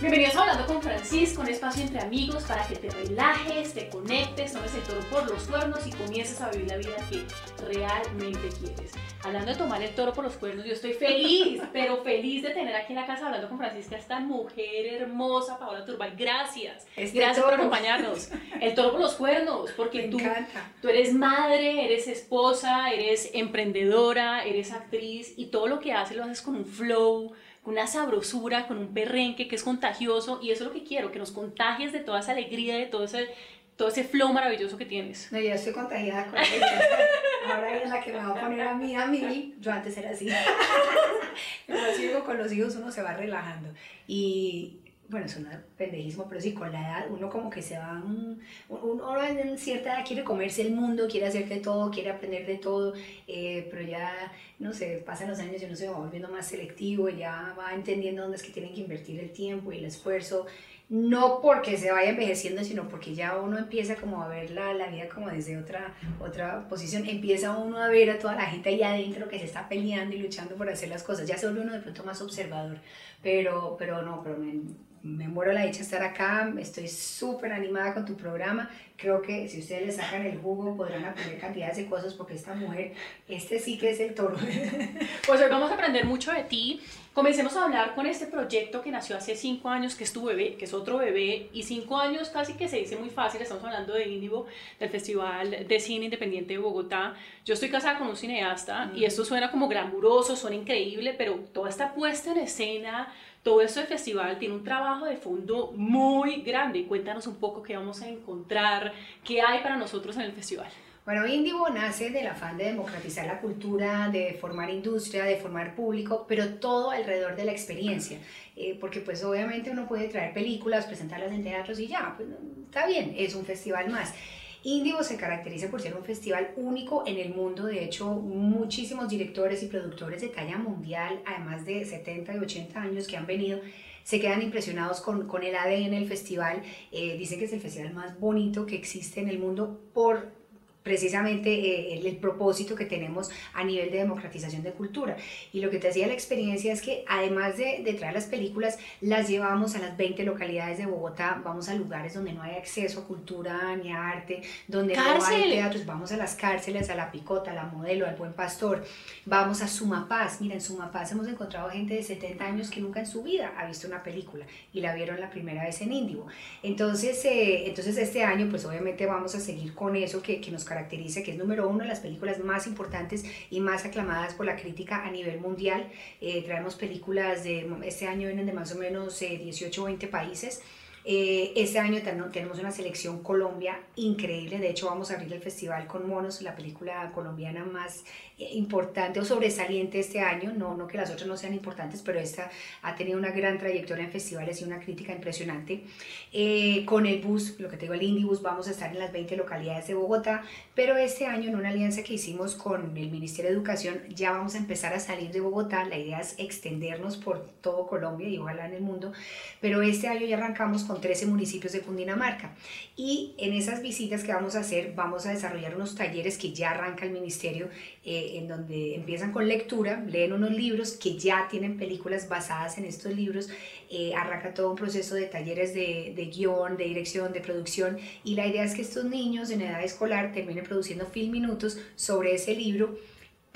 Bienvenidos a Hablando con Francisco, un espacio entre amigos para que te relajes, te conectes, tomes el toro por los cuernos y comiences a vivir la vida que realmente quieres. Hablando de tomar el toro por los cuernos, yo estoy feliz, pero feliz de tener aquí en la casa Hablando con Francisco a esta mujer hermosa, Paola Turbay. Gracias. Este Gracias toro. por acompañarnos. El toro por los cuernos, porque Me tú, encanta. tú eres madre, eres esposa, eres emprendedora, eres actriz y todo lo que haces lo haces con un flow, con una sabrosura, con un perrenque que es contagioso y eso es lo que quiero, que nos contagies de toda esa alegría, de todo ese, todo ese flow maravilloso que tienes. No, yo estoy contagiada con ella. Ahora es la que me va a poner a mí, a mí. Yo antes era así. Pero así digo, con los hijos uno se va relajando. Y bueno, un pendejismo, pero sí, con la edad uno como que se va. mm, Uno en cierta edad quiere comerse el mundo, quiere hacer de todo, quiere aprender de todo, eh, pero ya, no sé, pasan los años y uno se va volviendo más selectivo, ya va entendiendo dónde es que tienen que invertir el tiempo y el esfuerzo. No porque se vaya envejeciendo, sino porque ya uno empieza como a ver la, la vida como desde otra, otra posición, empieza uno a ver a toda la gente ahí adentro que se está peleando y luchando por hacer las cosas, ya se vuelve uno de pronto más observador, pero, pero no, pero me, me muero la dicha de estar acá, estoy súper animada con tu programa, creo que si ustedes le sacan el jugo podrán aprender cantidades de cosas porque esta mujer, este sí que es el toro. Pues hoy vamos a aprender mucho de ti. Comencemos a hablar con este proyecto que nació hace cinco años, que es tu bebé, que es otro bebé, y cinco años casi que se dice muy fácil. Estamos hablando de Indigo, del Festival de Cine Independiente de Bogotá. Yo estoy casada con un cineasta y esto suena como glamuroso, suena increíble, pero toda esta puesta en escena, todo esto del festival tiene un trabajo de fondo muy grande. Cuéntanos un poco qué vamos a encontrar, qué hay para nosotros en el festival. Bueno, Indigo nace del afán de democratizar la cultura, de formar industria, de formar público, pero todo alrededor de la experiencia. Eh, porque pues obviamente uno puede traer películas, presentarlas en teatros y ya, pues está bien, es un festival más. Indigo se caracteriza por ser un festival único en el mundo, de hecho muchísimos directores y productores de talla mundial, además de 70 y 80 años que han venido, se quedan impresionados con, con el ADN del festival, eh, dicen que es el festival más bonito que existe en el mundo por precisamente eh, el, el, propósito que tenemos a nivel de democratización de cultura. Y lo que te hacía la experiencia es que además de, de, traer las películas, las llevamos a las 20 localidades de Bogotá, vamos a lugares donde no hay acceso a cultura ni a arte, donde Cárcel. no hay teatros, vamos a las cárceles, a La Picota, a La Modelo, al Buen Pastor, vamos a Sumapaz. Mira, en Sumapaz hemos encontrado gente de 70 años que nunca en su vida ha visto una película y la vieron la primera vez en Índigo. Entonces, eh, entonces este año, pues obviamente vamos a seguir con eso que, que nos caracteriza, que es número uno de las películas más importantes y más aclamadas por la crítica a nivel mundial. Eh, traemos películas de, este año vienen de más o menos eh, 18 o 20 países. Eh, este año tenemos una selección Colombia increíble, de hecho vamos a abrir el festival con Monos, la película colombiana más eh, importante o sobresaliente este año, no, no que las otras no sean importantes, pero esta ha tenido una gran trayectoria en festivales y una crítica impresionante. Eh, con el bus, lo que te digo, el Indibus, vamos a estar en las 20 localidades de Bogotá, pero este año en una alianza que hicimos con el Ministerio de Educación ya vamos a empezar a salir de Bogotá, la idea es extendernos por todo Colombia y ojalá en el mundo, pero este año ya arrancamos con 13 municipios de Cundinamarca. Y en esas visitas que vamos a hacer, vamos a desarrollar unos talleres que ya arranca el ministerio, eh, en donde empiezan con lectura, leen unos libros que ya tienen películas basadas en estos libros, eh, arranca todo un proceso de talleres de, de guion, de dirección, de producción, y la idea es que estos niños en edad escolar terminen produciendo film minutos sobre ese libro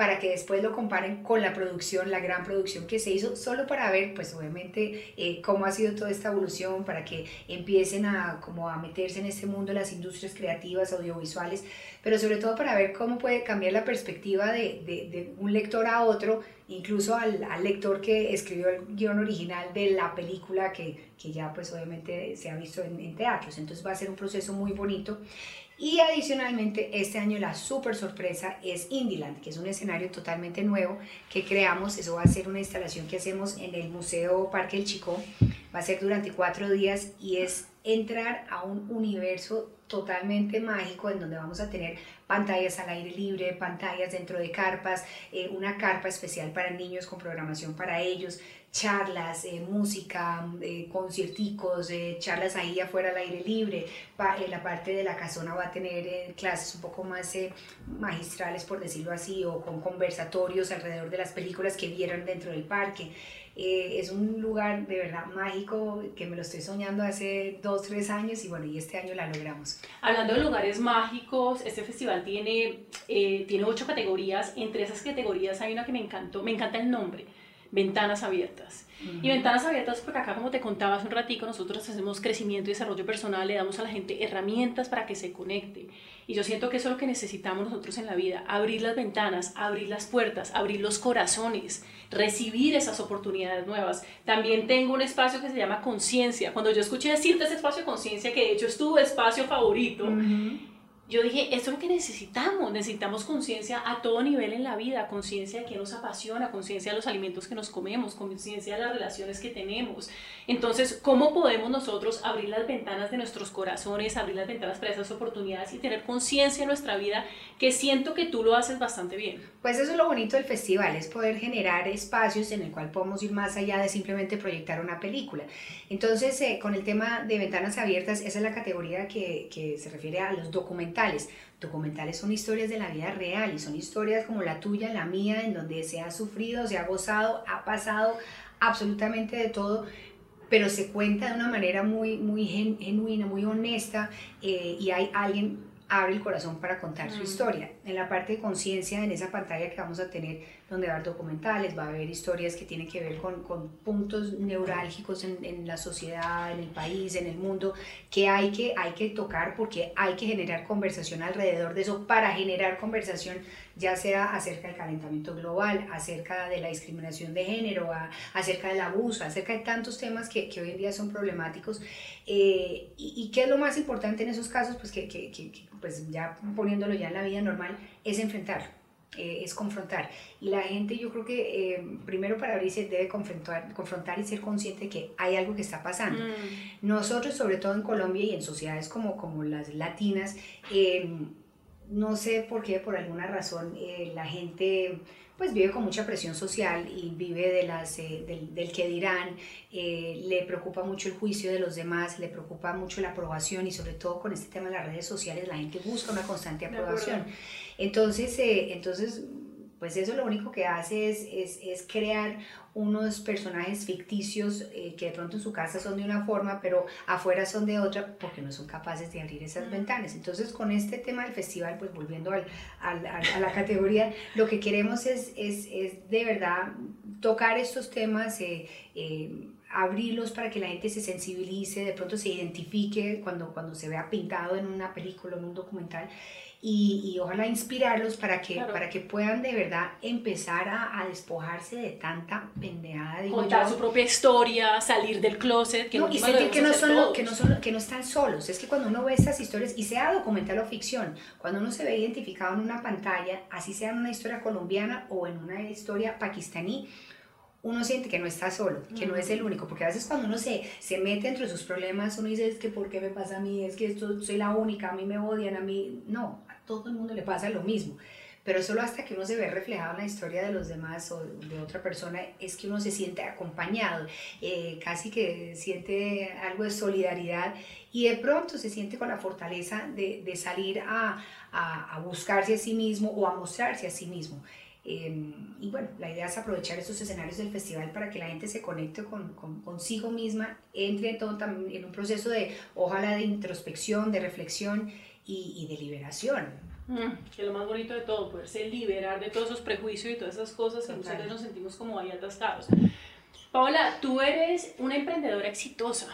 para que después lo comparen con la producción, la gran producción que se hizo, solo para ver, pues obviamente, eh, cómo ha sido toda esta evolución, para que empiecen a, como a meterse en este mundo las industrias creativas, audiovisuales, pero sobre todo para ver cómo puede cambiar la perspectiva de, un lector a otro, incluso al, al, lector que escribió el guion original de la película que, que ya pues obviamente se ha visto en, en teatros. Entonces va a ser un proceso muy bonito. Y adicionalmente, este año la super sorpresa es Indieland, que es un escenario totalmente nuevo que creamos. Eso va a ser una instalación que hacemos en el Museo Parque del Chico. Va a ser durante cuatro días y es entrar a un universo totalmente mágico en donde vamos a tener pantallas al aire libre, pantallas dentro de carpas, eh, una carpa especial para niños con programación para ellos, charlas, eh, música, eh, concierticos, eh, charlas ahí afuera al aire libre. Pa- la parte de la casona va a tener clases un poco más magistrales, por decirlo así, o con conversatorios alrededor de las películas que vieron dentro del parque. Es un lugar de verdad mágico que me lo estoy soñando hace dos, tres años y bueno, y este año la logramos. Hablando de lugares mágicos, este festival tiene, tiene ocho categorías. Entre esas categorías hay una que me encantó, me encanta el nombre, Ventanas Abiertas. Y Ventanas Abiertas porque acá, como te contaba hace un ratico, nosotros hacemos crecimiento y desarrollo personal, le damos a la gente herramientas para que se conecte. Y yo siento que eso es lo que necesitamos nosotros en la vida, abrir las ventanas, abrir las puertas, abrir los corazones, recibir esas oportunidades nuevas. También tengo un espacio que se llama conciencia. Cuando yo escuché decirte ese espacio de conciencia, que de hecho es tu espacio favorito, yo dije, esto es lo que necesitamos, necesitamos conciencia a todo nivel en la vida, conciencia de qué nos apasiona, conciencia de los alimentos que nos comemos, conciencia de las relaciones que tenemos. Entonces, ¿cómo podemos nosotros abrir las ventanas de nuestros corazones, abrir las ventanas para esas oportunidades y tener conciencia en nuestra vida, que siento que tú lo haces bastante bien? Pues eso es lo bonito del festival, es poder generar espacios en el cual podemos ir más allá de simplemente proyectar una película. Entonces, eh, con el tema de ventanas abiertas, esa es la categoría que, que se refiere a los documentales. Documentales son historias de la vida real y son historias como la tuya, la mía, en donde se ha sufrido, se ha gozado, ha pasado absolutamente de todo, pero se cuenta de una manera muy, muy gen- genuina, muy honesta eh, y hay alguien abre el corazón para contar su Mm. historia. En la parte de conciencia, en esa pantalla que vamos a tener, donde va a haber documentales, va a haber historias que tienen que ver con, con puntos neurálgicos en, en la sociedad, en el país, en el mundo, que hay, que hay que tocar porque hay que generar conversación alrededor de eso para generar conversación ya sea acerca del calentamiento global, acerca de la discriminación de género, a- acerca del abuso, acerca de tantos temas que, que hoy en día son problemáticos. Eh, y, y qué es lo más importante en esos casos? Pues que, que- que- que, pues ya poniéndolo ya en la vida normal, es enfrentarlo. eh, es confrontar. Y la gente yo creo que eh, primero para abrirse debe confrontar, confrontar y ser consciente de que hay algo que está pasando. Mm. Nosotros, sobre todo en Colombia y en sociedades como, como las latinas, eh, no sé por qué, por alguna razón, eh, la gente pues vive con mucha presión social y vive de las, eh, del, del que dirán, eh, le preocupa mucho el juicio de los demás, le preocupa mucho la aprobación y sobre todo con este tema de las redes sociales la gente busca una constante aprobación. Entonces, eh, entonces, pues eso lo único que hace es, es, es crear unos personajes ficticios eh, que de pronto en su casa son de una forma, pero afuera son de otra, porque no son capaces de abrir esas Mm. ventanas. Entonces, con este tema del festival, pues volviendo al, al- al- a la categoría, lo que queremos es, es, es de verdad tocar estos temas, eh, eh, abrirlos para que la gente se sensibilice, de pronto se identifique cuando, cuando se vea pintado en una película, en un documental, y, y ojalá inspirarlos para que, Claro. para que puedan de verdad empezar a, a despojarse de tanta pendejada, digo Contar yo. su propia historia, salir del closet, que No, y sentir que no, son lo- que, no son, que no están solos. Es que cuando uno ve estas historias, y sea documental o ficción, cuando uno se ve identificado en una pantalla, así sea en una historia colombiana o en una historia pakistaní, uno siente que no está solo, que no es el único, porque a veces cuando uno se, se mete entre sus problemas, uno dice, es que ¿por qué me pasa a mí? Es que esto soy la única, a mí me odian, a mí... No, todo el mundo le pasa lo mismo. Pero solo hasta que uno se ve reflejado en la historia de los demás o de otra persona es que uno se siente acompañado, eh, casi que siente algo de solidaridad y de pronto se siente con la fortaleza de, salir a, buscarse a sí mismo o a mostrarse a sí mismo. Eh, y bueno, la idea es aprovechar estos escenarios del festival para que la gente se conecte con, con- consigo misma, entre también en un proceso de, ojalá, de introspección, de reflexión y, y de liberación. Mm, que lo más bonito de todo, poderse liberar de todos esos prejuicios y todas esas cosas que veces nos sentimos como ahí atascados. Paola, tú eres una emprendedora exitosa,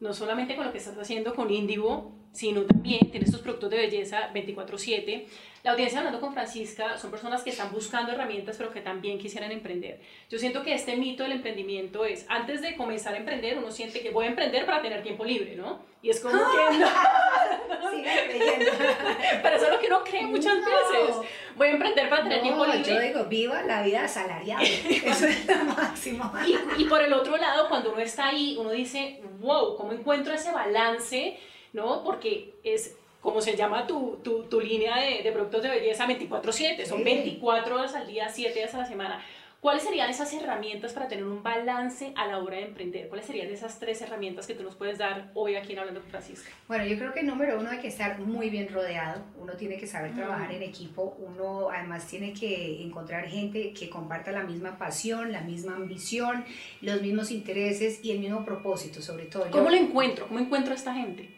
no solamente con lo que estás haciendo con Indigo, sino también tienes tus productos de belleza 24/7. La audiencia hablando con Francisca son personas que están buscando herramientas, pero que también quisieran emprender. Yo siento que este mito del emprendimiento es, antes de comenzar a emprender, uno siente que voy a emprender para tener tiempo libre, ¿no? Y es como que no, pero eso es lo que uno cree muchas No. veces. Voy a emprender para tener tiempo No, libre. yo digo, viva la vida asalariada. Eso es lo máximo. Y, y por el otro lado, cuando uno está ahí, uno dice, wow, ¿cómo encuentro ese balance? ¿No? Porque es como se llama tu, tu, tu línea de, de productos de belleza 24/7, son Sí. 24 horas al día, 7 días a la semana. ¿Cuáles serían esas herramientas para tener un balance a la hora de emprender? ¿Cuáles serían esas tres herramientas que tú nos puedes dar hoy aquí en Hablando con Francisca? Bueno, yo creo que número uno hay que estar muy bien rodeado, uno tiene que saber trabajar en equipo, uno además tiene que encontrar gente que comparta la misma pasión, la misma ambición, los mismos intereses y el mismo propósito, sobre todo. ¿Cómo lo encuentro? ¿Cómo encuentro a esta gente?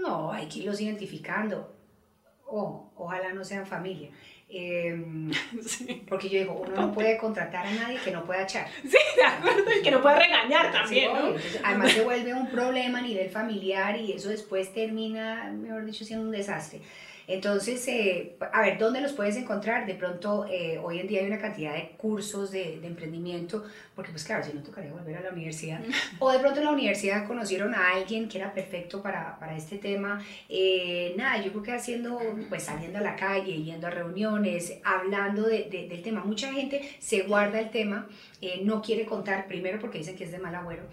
No, hay que irlos identificando. Oh, ojalá no sean familia. Em, porque yo digo, uno no puede contratar a nadie que no pueda echar. Sí, de acuerdo, y que no pueda regañar también, ¿no? además se vuelve un problema a nivel familiar y eso después termina, mejor dicho, siendo un desastre. Entonces, eh, a ver, ¿dónde los puedes encontrar? De pronto, eh, hoy en día hay una cantidad de cursos de, de, emprendimiento, porque pues claro, si no tocaría volver a la universidad. O de pronto en la universidad conocieron a alguien que era perfecto para, para este tema. Eh, nada, yo creo que haciendo, pues saliendo a la calle, yendo a reuniones, hablando de, de, del tema. Mucha gente se guarda el tema, no quiere contar, primero porque dicen que es de mal agüero,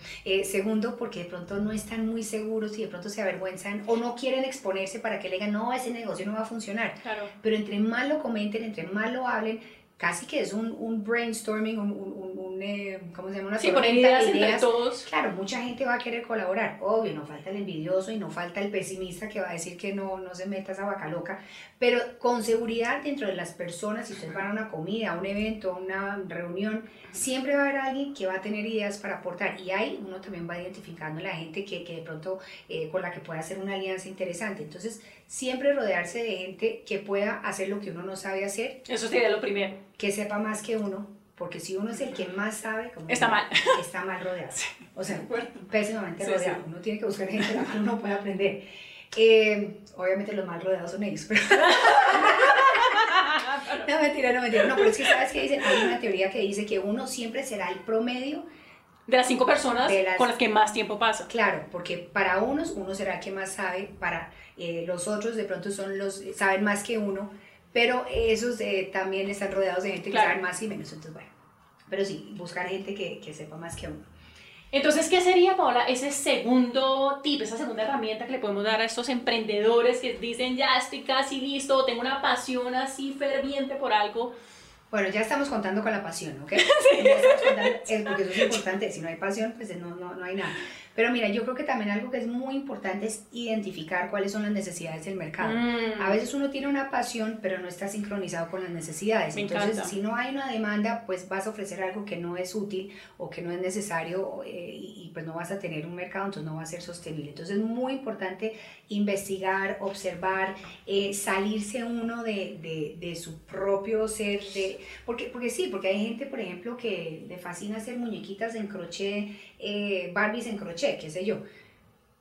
segundo porque de pronto no están muy seguros y de pronto se avergüenzan o no quieren exponerse para que le digan, no, ese negocio no va a funcionar. Claro. Pero entre más lo comenten, entre más lo hablen, casi que es un, un brainstorming, un, un, un eh, ¿cómo se llama? Una sí, poner ideas, ideas. todos. Claro, mucha gente va a querer colaborar. Obvio, no falta el envidioso y no falta el pesimista que va a decir que no, no se meta esa vaca loca. Pero con seguridad dentro de las personas, si ustedes van a una comida, a un evento, a una reunión, siempre va a haber alguien que va a tener ideas para aportar. Y ahí uno también va identificando la gente que, que de pronto eh, con la que pueda hacer una alianza interesante. Entonces, siempre rodearse de gente que pueda hacer lo que uno no sabe hacer. Eso sería lo primero. Que sepa más que uno, porque si uno es el que más sabe, como está mal. Está mal rodeado. O sea, pésimamente rodeado. Uno tiene que buscar gente de la que uno pueda aprender. Eh, obviamente los mal rodeados son ellos, pero... no, mentira, no, mentira. No, pero es que sabes que dicen, hay una teoría que dice que uno siempre será el promedio de las cinco personas con las que más tiempo pasa. Claro, porque para unos uno será el que más sabe, para eh, los otros de pronto son los saben más que uno, pero esos eh, también están rodeados de gente que sabe más y menos, entonces bueno, pero sí, buscar gente que, que sepa más que uno. Entonces, ¿qué sería, Paola, ese segundo tip, esa segunda herramienta que le podemos dar a estos emprendedores que dicen, ya estoy casi listo, tengo una pasión así ferviente por algo? Bueno, ya estamos contando con la pasión, ¿ok? Sí. Ya estamos contando, es porque eso es importante, si no hay pasión, pues no, no, no hay nada. Pero mira, yo creo que también algo que es muy importante es identificar cuáles son las necesidades del mercado. Mm. A veces uno tiene una pasión, pero no está sincronizado con las necesidades. Entonces, si no hay una demanda, pues vas a ofrecer algo que no es útil o que no es necesario eh, y, pues no vas a tener un mercado, entonces no va a ser sostenible. Entonces, es muy importante investigar, observar, eh, salirse uno de, de, de, su propio ser. De, porque, porque sí, porque hay gente, por ejemplo, que le fascina hacer muñequitas en crochet, eh, Barbies en crochet, qué sé yo.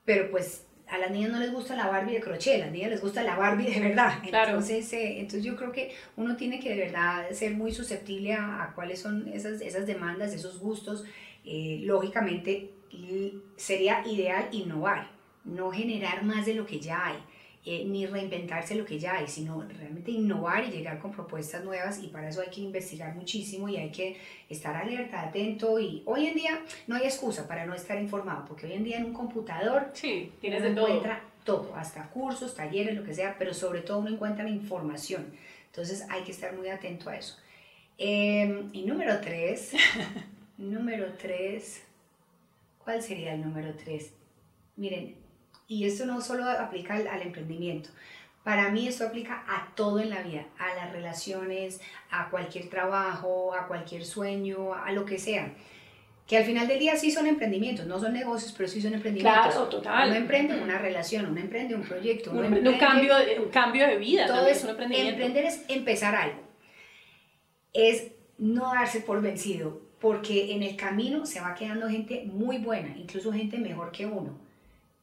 Pero pues a las niñas no les gusta la Barbie de crochet, a las niñas les gusta la Barbie de verdad. Entonces, eh, entonces yo creo que uno tiene que de verdad ser muy susceptible a, cuáles son esas, esas demandas, esos gustos. Eh, lógicamente sería ideal innovar, no generar más de lo que ya hay. Eh, ni reinventarse lo que ya hay, sino realmente innovar y llegar con propuestas nuevas y para eso hay que investigar muchísimo y hay que estar alerta, atento y hoy en día no hay excusa para no estar informado, porque hoy en día en un computador sí, tienes uno encuentra todo, hasta cursos, talleres, lo que sea, pero sobre todo uno encuentra la información. Entonces hay que estar muy atento a eso. Em, y número tres, número tres, ¿cuál sería el número tres? Miren, y esto no solo aplica al, emprendimiento. Para mí esto aplica a todo en la vida, a las relaciones, a cualquier trabajo, a cualquier sueño, a lo que sea. Que al final del día sí son emprendimientos, no son negocios, pero sí son emprendimientos. Claro, total. Uno emprende una relación, uno emprende un proyecto. un, cambio, de, un cambio de vida. Todo es un emprendimiento. Emprender es empezar algo. Es no darse por vencido, porque en el camino se va quedando gente muy buena, incluso gente mejor que uno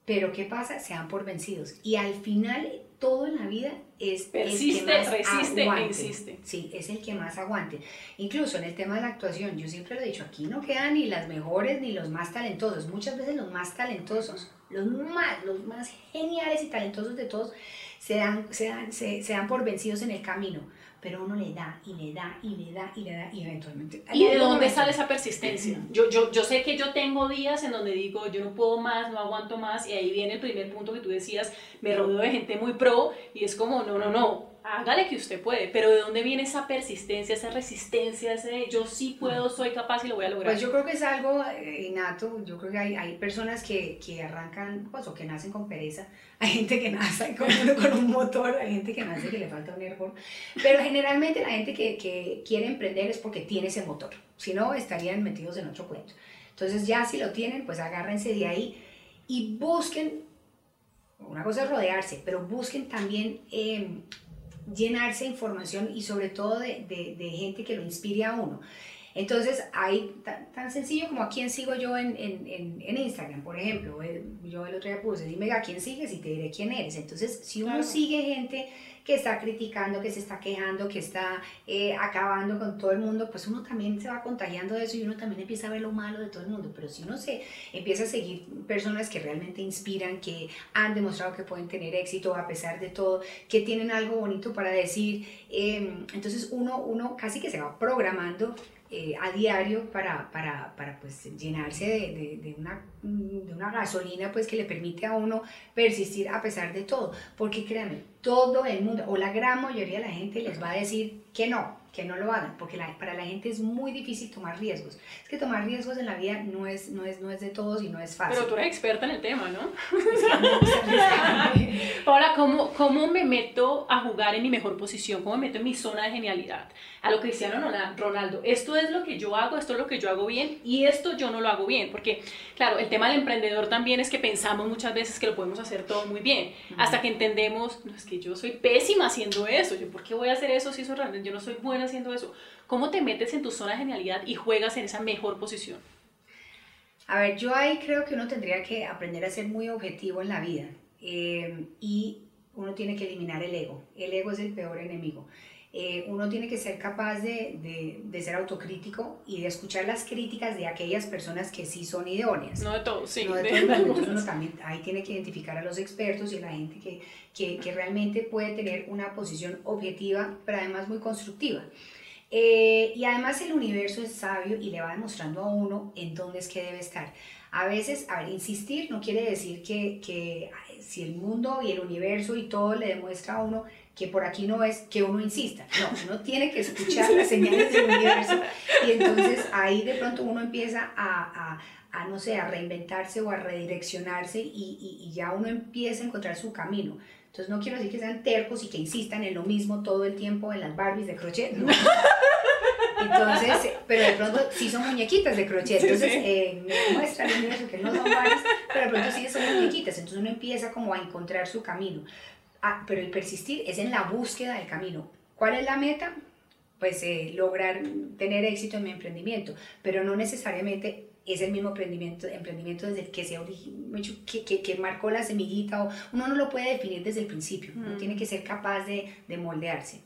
pero ¿qué pasa? Se dan por vencidos. Y al final, todo en la vida es Persiste, el que más resiste aguante. e insiste. Sí, es el que más aguante. Incluso en el tema de la actuación, yo siempre lo he dicho, aquí no quedan ni las mejores ni los más talentosos. Muchas veces los más talentosos, los más, los más geniales y talentosos de todos, se dan, se dan, se, se dan por vencidos en el camino pero uno le da y le da y le da y le da y eventualmente... ¿Y de dónde sale esa persistencia? Yo, yo, yo sé que yo tengo días en donde digo, yo no puedo más, no aguanto más, y ahí viene el primer punto que tú decías, me rodeo de gente muy pro, y es como, no, no, no, hágale que usted puede, pero ¿de dónde viene esa persistencia, esa resistencia, ese yo sí puedo, soy capaz y lo voy a lograr? Pues yo creo que es algo eh, innato, yo creo que hay, hay personas que, que, arrancan, pues, o que nacen con pereza, hay gente que nace con, con un motor, hay gente que nace que le falta un árbol, pero generalmente la gente que, que quiere emprender es porque tiene ese motor, si no estarían metidos en otro cuento. Entonces ya si lo tienen, pues agárrense de ahí y busquen una cosa es rodearse, pero busquen también em, llenarse de información y sobre todo de, de, gente que lo inspire a uno. Entonces, hay tan, sencillo como a quién sigo yo en, en, en, Instagram, por ejemplo. Eh, yo el otro día puse, dime a quién sigues y te diré quién eres. Entonces, si uno sigue gente que está criticando, que se está quejando, que está eh, acabando con todo el mundo, pues uno también se va contagiando de eso y uno también empieza a ver lo malo de todo el mundo. Pero si uno se empieza a seguir personas que realmente inspiran, que han demostrado que pueden tener éxito a pesar de todo, que tienen algo bonito para decir, em, entonces uno, uno casi que se va programando eh, a diario para, para, para pues, llenarse de, de, una, de una gasolina pues, que le permite a uno persistir a pesar de todo. Porque créanme, todo el mundo, o la gran mayoría de la gente les va a decir que no, que no lo hagan, porque para la gente es muy difícil tomar riesgos. Es que tomar riesgos en la vida no es, no es, no es de todos y no es fácil. Pero tú eres experta en el tema, ¿no? Ahora, ¿cómo, ¿cómo me meto a jugar en mi mejor posición? ¿Cómo me meto en mi zona de genialidad? A lo Cristiano Ronaldo, esto es lo que yo hago, esto es lo que yo hago bien y esto yo no lo hago bien. Porque, claro, el tema del emprendedor también es que pensamos muchas veces que lo podemos hacer todo muy bien, hasta que entendemos, no, es que yo soy pésima haciendo eso, yo por qué voy a hacer eso si eso realmente yo no soy buena haciendo eso. ¿Cómo te metes en tu zona de genialidad y juegas en esa mejor posición? A ver, yo ahí creo que uno tendría que aprender a ser muy objetivo en la vida eh, y uno tiene que eliminar el ego. El ego es el peor enemigo. Eh, uno tiene que ser capaz de, de, de, ser autocrítico y de escuchar las críticas de aquellas personas que sí son idóneas. No de todos, sí. No de todos. Entonces uno también ahí tiene que identificar a los expertos y a la gente que, que, que realmente puede tener una posición objetiva, pero además muy constructiva. Eh, y además el universo es sabio y le va demostrando a uno en dónde es que debe estar. A veces, a ver, insistir no quiere decir que, que si el mundo y el universo y todo le demuestra a uno que por aquí no es que uno insista, no, uno tiene que escuchar las señales del universo y entonces ahí de pronto uno empieza a, a, a no sé, a reinventarse o a redireccionarse y, y, ya uno empieza a encontrar su camino. Entonces no quiero decir que sean tercos y que insistan en lo mismo todo el tiempo en las Barbies de crochet, no. Entonces, pero de pronto sí son muñequitas de crochet, entonces eh, me muestra el universo que no son Barbies, pero de pronto sí son muñequitas, entonces uno empieza como a encontrar su camino. Ah, pero el persistir es en la búsqueda del camino. ¿Cuál es la meta? Pues eh, lograr tener éxito en mi emprendimiento, pero no necesariamente es el mismo emprendimiento, emprendimiento desde el que se que, que, que, marcó la semillita, o uno no lo puede definir desde el principio, uno mm. tiene que ser capaz de, de moldearse.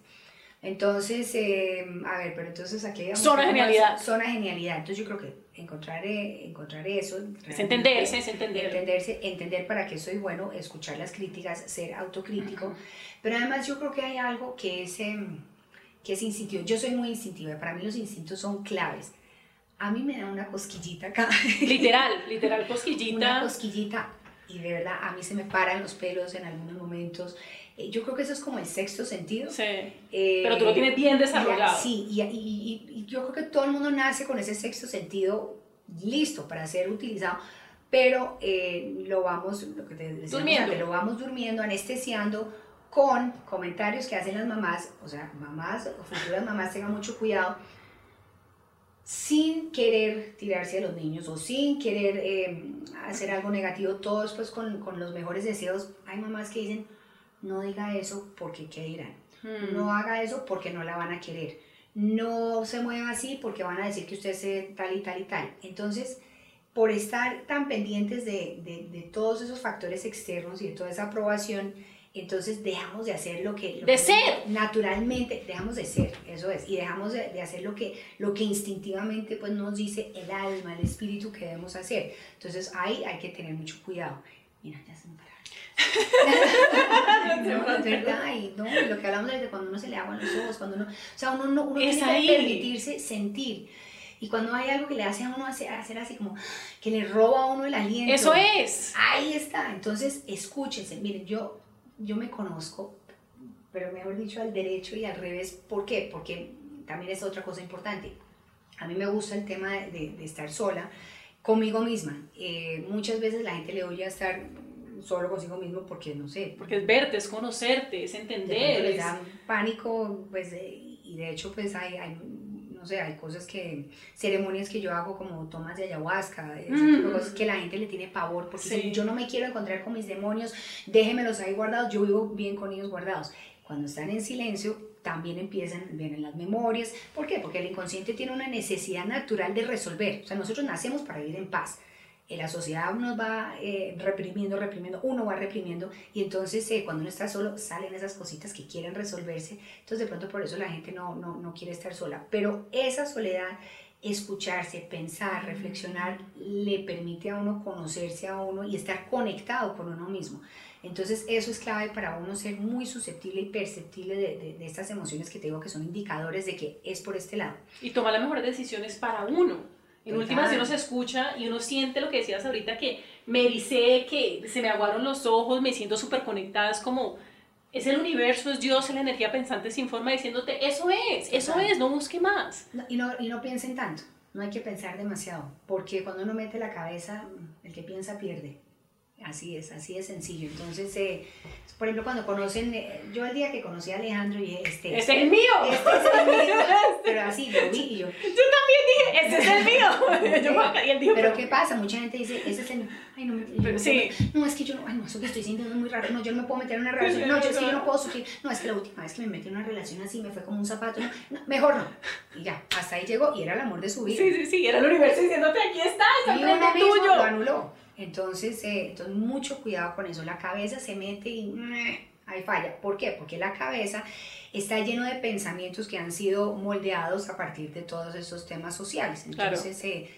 Entonces, eh, a ver, pero entonces aquí hay... Zona genialidad. Zona genialidad. Entonces yo creo que encontrar, encontrar eso... Es entenderse, es entender. Entenderse, entender para qué soy bueno, escuchar las críticas, ser autocrítico. Pero además yo creo que hay algo que es, em, que es instintivo. Yo soy muy instintiva, para mí los instintos son claves. A mí me da una cosquillita acá. Literal, literal cosquillita. Una cosquillita y de verdad a mí se me paran los pelos en algunos momentos. Eh, yo creo que eso es como el sexto sentido. Sí. Eh, pero tú lo tienes bien desarrollado. sí, y, y, y, yo creo que todo el mundo nace con ese sexto sentido listo para ser utilizado, pero eh, lo vamos, lo que te durmiendo. lo vamos durmiendo, anestesiando con comentarios que hacen las mamás, o sea, mamás o futuras mamás tengan mucho cuidado, sin querer tirarse a los niños o sin querer hacer algo negativo, todos pues con, con los mejores deseos. Hay mamás que dicen, no diga eso porque qué dirán. Hmm. No haga eso porque no la van a querer. No se mueva así porque van a decir que usted es tal y tal y tal. Entonces, por estar tan pendientes de, de, de todos esos factores externos y de toda esa aprobación, entonces dejamos de hacer lo que... de ser. Naturalmente, dejamos de ser, eso es, y dejamos de, de, hacer lo que, lo que instintivamente pues, nos dice el alma, el espíritu que debemos hacer. Entonces ahí hay que tener mucho cuidado. Mira, ya se me no, es verdad, y no, lo que hablamos de cuando uno se le aguan los ojos, cuando uno, o sea, uno, uno, uno tiene que permitirse sentir. Y cuando hay algo que le hace a uno hacer, hacer así como que le roba a uno el aliento. Eso es. Ahí está. Entonces, escúchense. Miren, yo, yo me conozco pero mejor dicho al derecho y al revés. ¿Por qué? Porque también es otra cosa importante. A mí me gusta el tema de, de, estar sola conmigo misma. Eh, muchas veces la gente le oye a estar solo consigo mismo porque no sé. Porque es verte, es conocerte, es entender. Les da pánico, pues, y de hecho, pues hay, hay, no sé, hay cosas que, ceremonias que yo hago como tomas de ayahuasca, ese tipo de cosas que la gente le tiene pavor porque si yo no me quiero encontrar con mis demonios, déjenmelos ahí guardados, yo vivo bien con ellos guardados. Cuando están en silencio, también empiezan, vienen las memorias. ¿Por qué? Porque el inconsciente tiene una necesidad natural de resolver. O sea, nosotros nacemos para vivir en paz. En la sociedad nos va eh, reprimiendo, reprimiendo, uno va reprimiendo y entonces eh, cuando uno está solo salen esas cositas que quieren resolverse. Entonces de pronto por eso la gente no, no, no quiere estar sola. Pero esa soledad escucharse, pensar, reflexionar, le permite a uno conocerse a uno y estar conectado con uno mismo. Entonces eso es clave para uno ser muy susceptible y perceptible de, de, estas emociones que te digo que son indicadores de que es por este lado. Y tomar las mejores decisiones para uno. En última, si uno se escucha y uno siente lo que decías ahorita, que me dice que se me aguaron los ojos, me siento súper conectada, es como, es el universo, es Dios, es la energía pensante sin forma diciéndote, eso es, eso es, no busque más. y, no, y no piensen tanto, no hay que pensar demasiado, porque cuando uno mete la cabeza, el que piensa pierde. Así es, así es sencillo. Entonces, eh, por ejemplo, cuando conocen, eh, yo el día que conocí a Alejandro y este... ¡Este es el mío! Este es el mío. Pero así, lo vi y yo... Yo también dije, ¡este es el mío! yo, y él dijo, pero, ¿qué pasa? Mucha gente dice, ese es el Ay, no, me, pero, sí. no, es que yo no, ay, no, eso que estoy sintiendo es muy raro. No, yo no me puedo meter en una relación. No, yo que yo no puedo sufrir. No, es que la última vez que me metí en una relación así me fue como un zapato. No, mejor no. Y ya, hasta ahí llegó y era el amor de su vida. Sí, sí, sí, era el universo diciéndote, aquí está, está y uno mismo tuyo. lo anuló. Entonces, eh, entonces, mucho cuidado con eso. La cabeza se mete y ahí falla. ¿Por qué? Porque la cabeza está lleno de pensamientos que han sido moldeados a partir de todos esos temas sociales. Entonces, eh,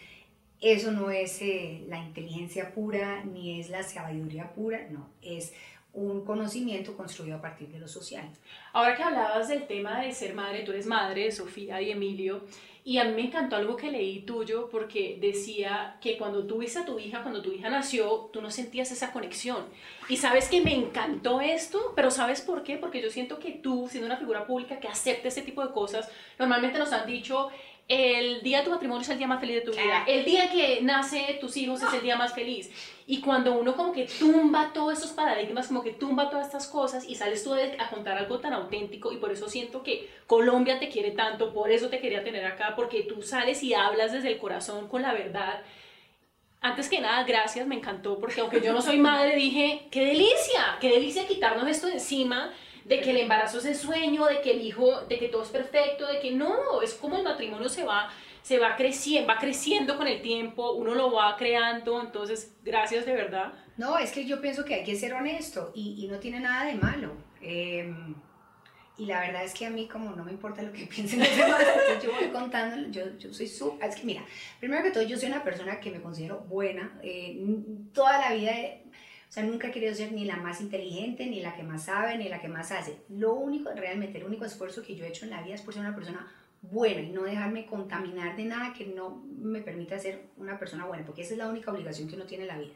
eso no es eh, la inteligencia pura ni es la sabiduría pura, no, es un conocimiento construido a partir de lo social. Ahora que hablabas del tema de ser madre, tú eres madre, Sofía y Emilio, y a mí me encantó algo que leí tuyo porque decía que cuando tuviste a tu hija, cuando tu hija nació, tú no sentías esa conexión. Y sabes que me encantó esto, pero ¿sabes por qué? Porque yo siento que tú, siendo una figura pública que acepta ese tipo de cosas, normalmente nos han dicho, el día de tu matrimonio es el día más feliz de tu vida, el día que nace tus hijos es el día más feliz. Y cuando uno como que tumba todos esos paradigmas, como que tumba todas estas cosas y sales tú a contar algo tan auténtico y por eso siento que Colombia te quiere tanto, por eso te quería tener acá, porque tú sales y hablas desde el corazón con la verdad. Antes que nada, gracias, me encantó, porque aunque yo no soy madre, dije, qué delicia, qué delicia quitarnos esto de encima de que el embarazo es el sueño, de que el hijo, de que todo es perfecto, de que no, es como el matrimonio se va, se va creciendo, va creciendo con el tiempo, uno lo va creando, entonces gracias de verdad. No, es que yo pienso que hay que ser honesto y, no tiene nada de malo. Em, y la verdad es que a mí como no me importa lo que piensen los demás, yo voy contando, yo, yo soy su... Es que mira, primero que todo yo soy una persona que me considero buena, eh, toda la vida... O sea, nunca he querido ser ni la más inteligente, ni la que más sabe, ni la que más hace. Lo único, realmente, el único esfuerzo que yo he hecho en la vida es por ser una persona buena y no dejarme contaminar de nada que no me permita ser una persona buena, porque esa es la única obligación que uno tiene en la vida.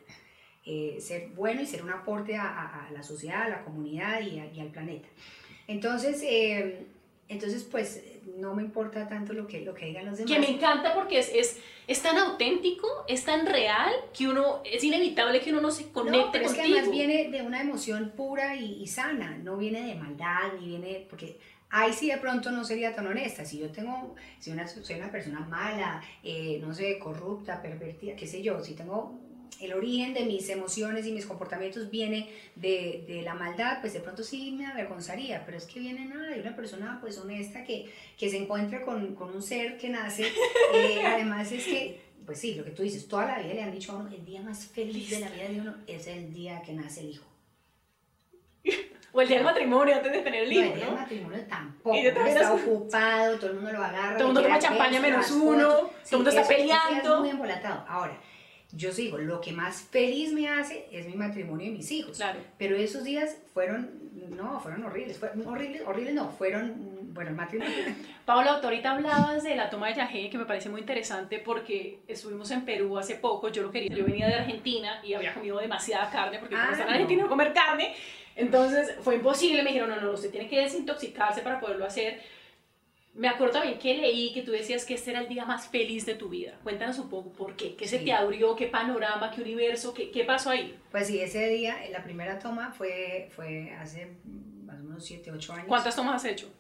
Eh, ser bueno y ser un aporte a, la sociedad, a la comunidad y, y al planeta. Entonces, eh, entonces, pues no me importa tanto lo que, lo que digan los demás. Que me encanta porque es, es, es, tan auténtico, es tan real, que uno, es inevitable que uno no se conecte no, pero Es que además viene de una emoción pura y, sana, no viene de maldad, ni viene, porque ahí sí de pronto no sería tan honesta. Si yo tengo, si una, soy una persona mala, eh, no sé, corrupta, pervertida, qué sé yo, si tengo el origen de mis emociones y mis comportamientos viene de, de, la maldad, pues de pronto sí me avergonzaría, pero es que viene nada de una persona pues honesta que, que se encuentra con, con, un ser que nace. Eh, además es que, pues sí, lo que tú dices, toda la vida le han dicho a uno, el día más feliz de la vida de uno es el día que nace el hijo. O el día del matrimonio antes de tener el hijo. No, el día del matrimonio tampoco. Y está ocupado, todo el mundo lo agarra. Todo el mundo toma champaña menos uno, todo el mundo está peleando. Es muy embolatado. Ahora, yo sigo, lo que más feliz me hace es mi matrimonio y mis hijos. Claro. Pero esos días fueron, no, fueron horribles. Fueron, horribles, horribles no, fueron, bueno, el matrimonio. Paula, ahorita hablabas de la toma de yagé, que me parece muy interesante porque estuvimos en Perú hace poco, yo lo quería, yo venía de Argentina y había comido demasiada carne, porque ah, en Argentina no comer carne, Entonces fue imposible, me dijeron, no, no, usted tiene que desintoxicarse para poderlo hacer. Me acuerdo también que leí que tú decías que este era el día más feliz de tu vida. Cuéntanos un poco por qué, qué se te abrió, qué panorama, qué universo, qué, qué pasó ahí. Pues sí, ese día, la primera toma fue, fue hace más o menos 7, 8 años. ¿Cuántas tomas has hecho?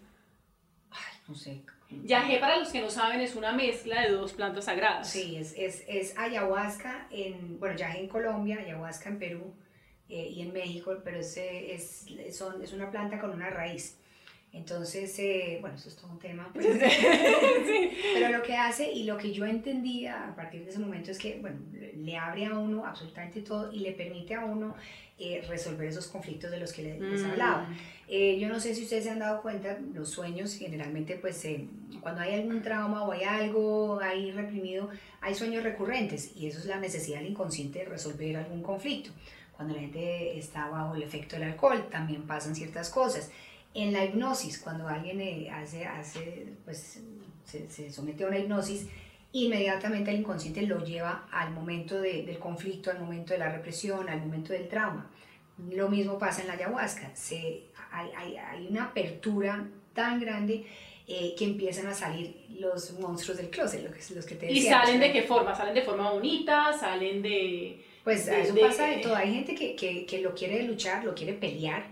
Ay, no sé. Yagé, para los que no saben, es una mezcla de dos plantas sagradas. Sí, es, es, es ayahuasca en, bueno, yagé en Colombia, ayahuasca en Perú eh, y en México, pero es, es, son, es una planta con una raíz. Entonces, eh, bueno, eso es todo un tema. Pues, pero lo que hace y lo que yo entendía a partir de ese momento es que, bueno, le abre a uno absolutamente todo y le permite a uno eh, resolver esos conflictos de los que les, les hablaba. Mm. yo no sé si ustedes se han dado cuenta, los sueños generalmente, pues, cuando hay algún trauma o hay algo ahí reprimido, hay sueños recurrentes y eso es la necesidad del inconsciente de resolver algún conflicto. Cuando la gente está bajo el efecto del alcohol, también pasan ciertas cosas. En la hipnosis, cuando alguien eh, hace, hace, pues, se, se, somete a una hipnosis, inmediatamente el inconsciente lo lleva al momento de, del conflicto, al momento de la represión, al momento del trauma. Lo mismo pasa en la ayahuasca. Se, hay, hay, hay una apertura tan grande eh, que empiezan a salir los monstruos del closet, los que, los que te decía. ¿Y salen de qué forma? ¿Salen de forma bonita? ¿Salen de...? Pues eso pasa de todo. Hay gente que, que, que, lo quiere luchar, lo quiere pelear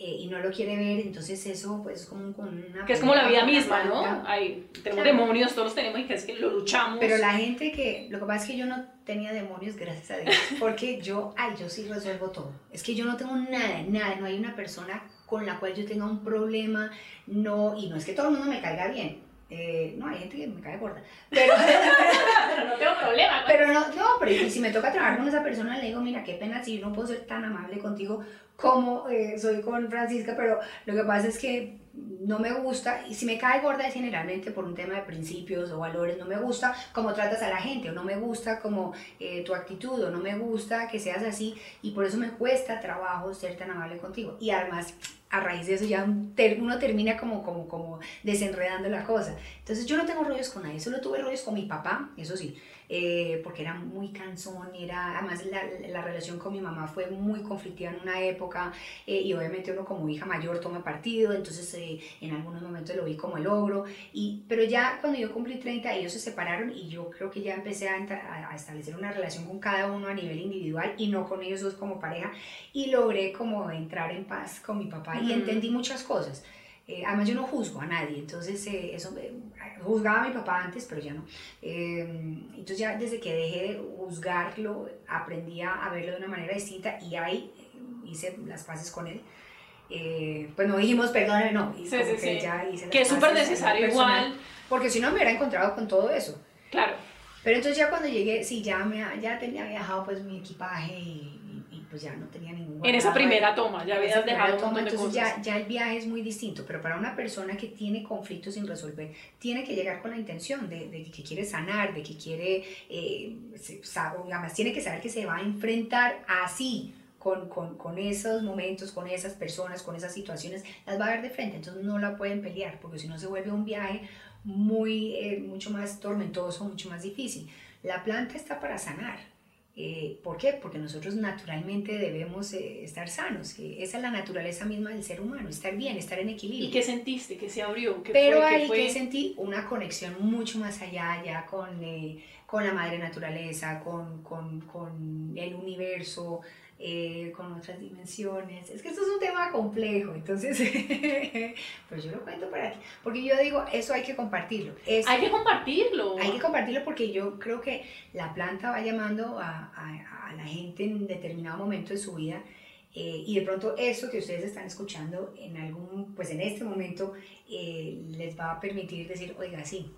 eh, y no lo quiere ver, entonces eso pues como una... Que es como la vida misma, ¿no? Hay, tenemos demonios, todos tenemos y que es que lo luchamos. Pero la gente que, lo que pasa es que yo no tenía demonios, gracias a Dios, porque yo, ay, yo sí resuelvo todo. Es que yo no tengo nada, nada, no hay una persona con la cual yo tenga un problema, no, y no es que todo el mundo me caiga bien, eh, no, hay gente que me cae gorda. Pero, pero no tengo problema. Pero no, no, pero si me toca trabajar con esa persona, le digo, mira, qué pena si no puedo ser tan amable contigo como eh, soy con Francisca, pero lo que pasa es que no me gusta, y si me cae gorda es generalmente por un tema de principios o valores, no me gusta cómo tratas a la gente, o no me gusta como eh, tu actitud, o no me gusta que seas así, y por eso me cuesta trabajo ser tan amable contigo. Y además a raíz de eso ya uno termina como, como, como desenredando la cosa. Entonces yo no tengo rollos con nadie, solo tuve rollos con mi papá, eso sí, eh, porque era muy cansón, era, además la, la, relación con mi mamá fue muy conflictiva en una época eh, y obviamente uno como hija mayor toma partido, entonces eh, en algunos momentos lo vi como el ogro, y, pero ya cuando yo cumplí 30 ellos se separaron y yo creo que ya empecé a, a, establecer una relación con cada uno a nivel individual y no con ellos dos como pareja y logré como entrar en paz con mi papá y entendí muchas cosas. Eh, además yo no juzgo a nadie, entonces eh, eso juzgaba a mi papá antes, pero ya no. Eh, entonces ya desde que dejé de juzgarlo, aprendí a verlo de una manera distinta y ahí hice las paces con él. pues no dijimos perdón, no, sí, sí, que ya hice Que es súper necesario igual. Porque si no me hubiera encontrado con todo eso. Claro. Pero entonces ya cuando llegué, sí, ya, me, ya tenía viajado pues mi equipaje y pues ya no tenía ningún En esa primera toma, ya habías dejado toma, entonces Ya, ya el viaje es muy distinto, pero para una persona que tiene conflictos sin resolver, tiene que llegar con la intención de, de que quiere sanar, de que quiere, eh, además tiene que saber que se va a enfrentar así, con, con, con, esos momentos, con esas personas, con esas situaciones, las va a ver de frente, entonces no la pueden pelear, porque si no se vuelve un viaje muy, eh, mucho más tormentoso, mucho más difícil. La planta está para sanar, eh, ¿Por qué? Porque nosotros naturalmente debemos eh, estar sanos. esa es la naturaleza misma del ser humano, estar bien, estar en equilibrio. ¿Y qué sentiste? ¿Qué se abrió? ¿Qué Pero ahí fue? que sentí una conexión mucho más allá, ya con, eh, con la madre naturaleza, con, con, con el universo, eh, con otras dimensiones. Es que esto es un tema complejo, entonces, pues yo lo cuento para ti, porque yo digo, eso hay que compartirlo. hay que compartirlo. Hay que compartirlo porque yo creo que la planta va llamando a, a, a la gente en determinado momento de su vida. Eh, y de pronto eso que ustedes están escuchando en algún, pues en este momento eh, les va a permitir decir, oiga, sí,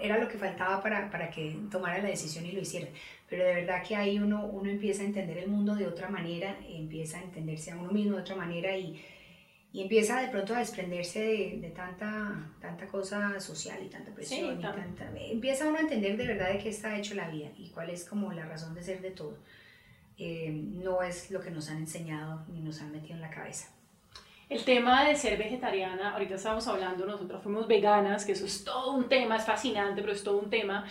era lo que faltaba para, para, que tomara la decisión y lo hiciera. Pero de verdad que ahí uno, uno empieza a entender el mundo de otra manera, empieza a entenderse a uno mismo de otra manera y, y empieza de pronto a desprenderse de, de, tanta, tanta cosa social y tanta presión. y tanta, empieza uno a entender de verdad de qué está hecho la vida y cuál es como la razón de ser de todo. Eh, no es lo que nos han enseñado ni nos han metido en la cabeza. El tema de ser vegetariana, ahorita estamos hablando, nosotros fuimos veganas, que eso es todo un tema, es fascinante, pero es todo un tema.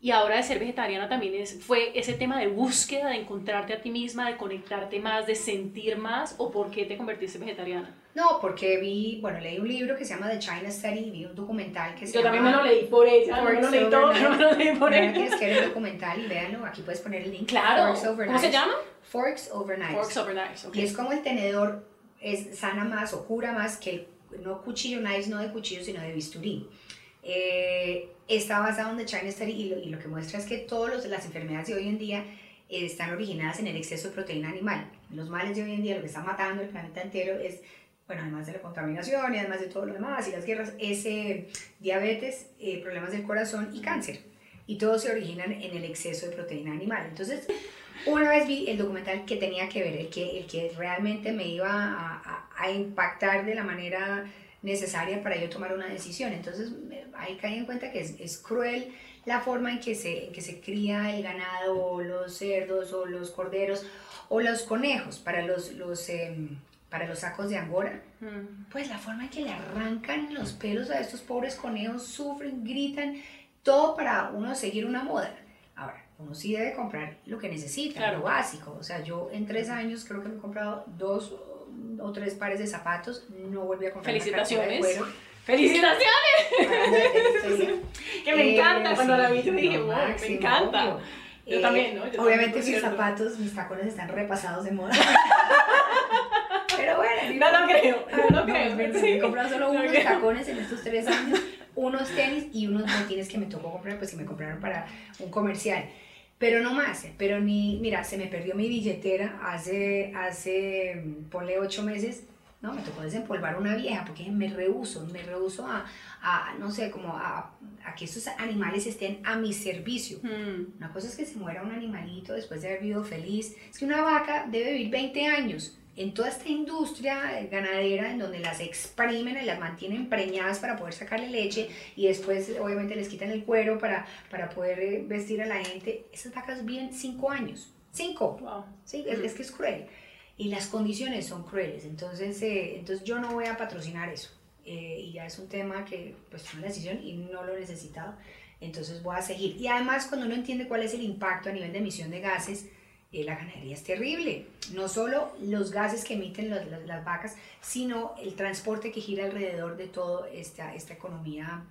y ahora de ser vegetariana también es, fue ese tema de búsqueda, de encontrarte a ti misma, de conectarte más, de sentir más, o por qué te convertiste vegetariana? No, porque vi, bueno, leí un libro que se llama The China Study, vi un documental que se Yo llama... también me lo leí por ella, no me lo leí todo, pero me lo leí por ella. Tienes que ver el documental y véanlo, aquí puedes poner el link. Claro, ¿cómo se llama? Forks Over Knives. Forks over knives, ok. Y es como el tenedor es, sana más o cura más que el, no cuchillo, knives no de cuchillo, sino de bisturí. Eh, está basado en The China Study y lo, y lo que muestra es que todas las enfermedades de hoy en día eh, están originadas en el exceso de proteína animal. Los males de hoy en día, lo que está matando el planeta entero es, bueno, además de la contaminación y además de todo lo demás y las guerras, es eh, diabetes, eh, problemas del corazón y cáncer. Y todos se originan en el exceso de proteína animal. Entonces, una vez vi el documental que tenía que ver, el que, el que realmente me iba a, a- a impactar de la manera necesaria para yo tomar una decisión. Entonces ahí caí en cuenta que es, es cruel la forma en que, se, en que se cría el ganado, o los cerdos, o los corderos, o los conejos para los, los, em, para los sacos de angora. Mm. Pues la forma en que le arrancan los pelos a estos pobres conejos, sufren, gritan, todo para uno seguir una moda. Uno sí debe comprar lo que necesita, Claro. lo básico. O sea, yo en tres años creo que me he comprado dos o- tres pares de zapatos, no volví a comprar una cartera de Felicitaciones. cuero. ¡Felicitaciones! Que me Eh, encanta. Cuando la sí, vi, yo dije, wow, me encanta. obvio. Yo Eh, también, ¿no? Yo obviamente mis zapatos, mis tacones están repasados de moda. Pero bueno, No lo creo, no lo no, creo. sí. me he comprado solo No unos tacones en estos tres años, unos tenis y unos botines que me tocó comprar, pues que me compraron para un comercial. Pero no más, eh, pero ni, mira, se me perdió mi billetera hace, hace, mm, ponle ocho meses, no, me tocó desempolvar una vieja porque me rehuso, me rehuso a, a no sé, como a, a que estos animales estén a mi servicio. Mm. Una cosa es que se muera un animalito después de haber vivido feliz. Es que una vaca debe vivir 20 años en toda esta industria ganadera en donde las exprimen y las mantienen preñadas para poder sacarle leche y después obviamente les quitan el cuero para, para poder eh, vestir a la gente. Esas vacas viven 5 años. 5. Wow. Sí, es, es que es cruel. Y las condiciones son crueles. Entonces, eh, entonces yo no voy a patrocinar eso. Eh, y ya es un tema que pues tomé la decisión y no lo he necesitado. Entonces voy a seguir. Y además cuando uno entiende cuál es el impacto a nivel de emisión de gases, la ganadería es terrible. No solo los gases que emiten los- las, las vacas, sino el transporte que gira alrededor de toda esta, esta economía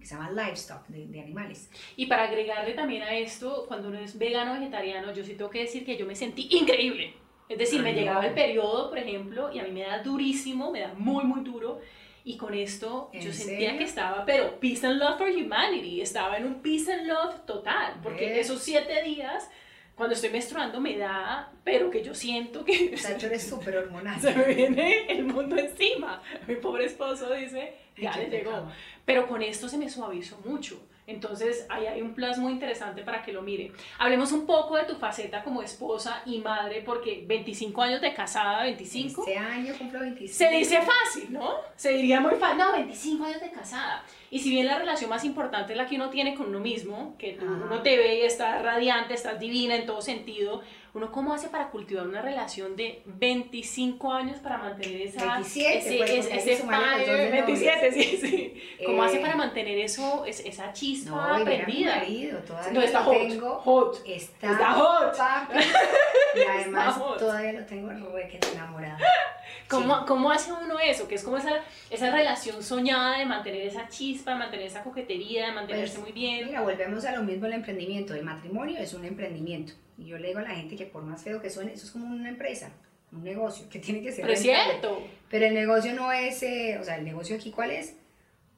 que se llama livestock, de, de animales. Y para agregarle también a esto, cuando uno es vegano vegetariano, yo sí tengo que decir que yo me sentí increíble. Es decir, me llegaba el periodo, por ejemplo, y a mí me da durísimo, me da muy, muy duro. Y con esto ¿En yo sentía serio? que estaba, pero peace and love for humanity, estaba en un peace and love total, porque ¿Ves? esos siete días, cuando estoy menstruando, me da, pero que yo siento que O sea, tú eres súper hormonal. se me viene el mundo encima. Mi pobre esposo dice, ya le llegó. Pero con esto se me suavizó mucho. Entonces, ahí hay un plus muy interesante para que lo mire. Hablemos un poco de tu faceta como esposa y madre, porque 25 años de casada, 25. Este año cumplo 25. Se dice fácil, ¿no? Se diría muy fácil. No, 25 años de casada. Y si bien la relación más importante es la que uno tiene con uno mismo, que tú- uno te ve y estás radiante, estás divina en todo sentido, uno cómo hace para cultivar una relación de 25 años para mantener esa 27, ese, pues, ese, porque hay ese que sumarle los dos fire, de 27, sí, sí. ¿Cómo Eh, hace para mantener eso, es- esa chispa No, prendida? marido, todavía No, está hot, tengo. hot. Está, Está hot. papi, y además hot. todavía lo tengo re que enamorado. ¿Cómo, Sí. ¿Cómo hace uno eso? Que es como esa, esa relación soñada de mantener esa chispa, de mantener esa coquetería, de mantenerse Pues, muy bien. Mira, volvemos a lo mismo el emprendimiento. El matrimonio es un emprendimiento. Y yo le digo a la gente que por más feo que suene, eso es como una empresa, un negocio, que tiene que ser Pero cierto. Pero el negocio no es, eh, o sea, el negocio aquí, ¿cuál es?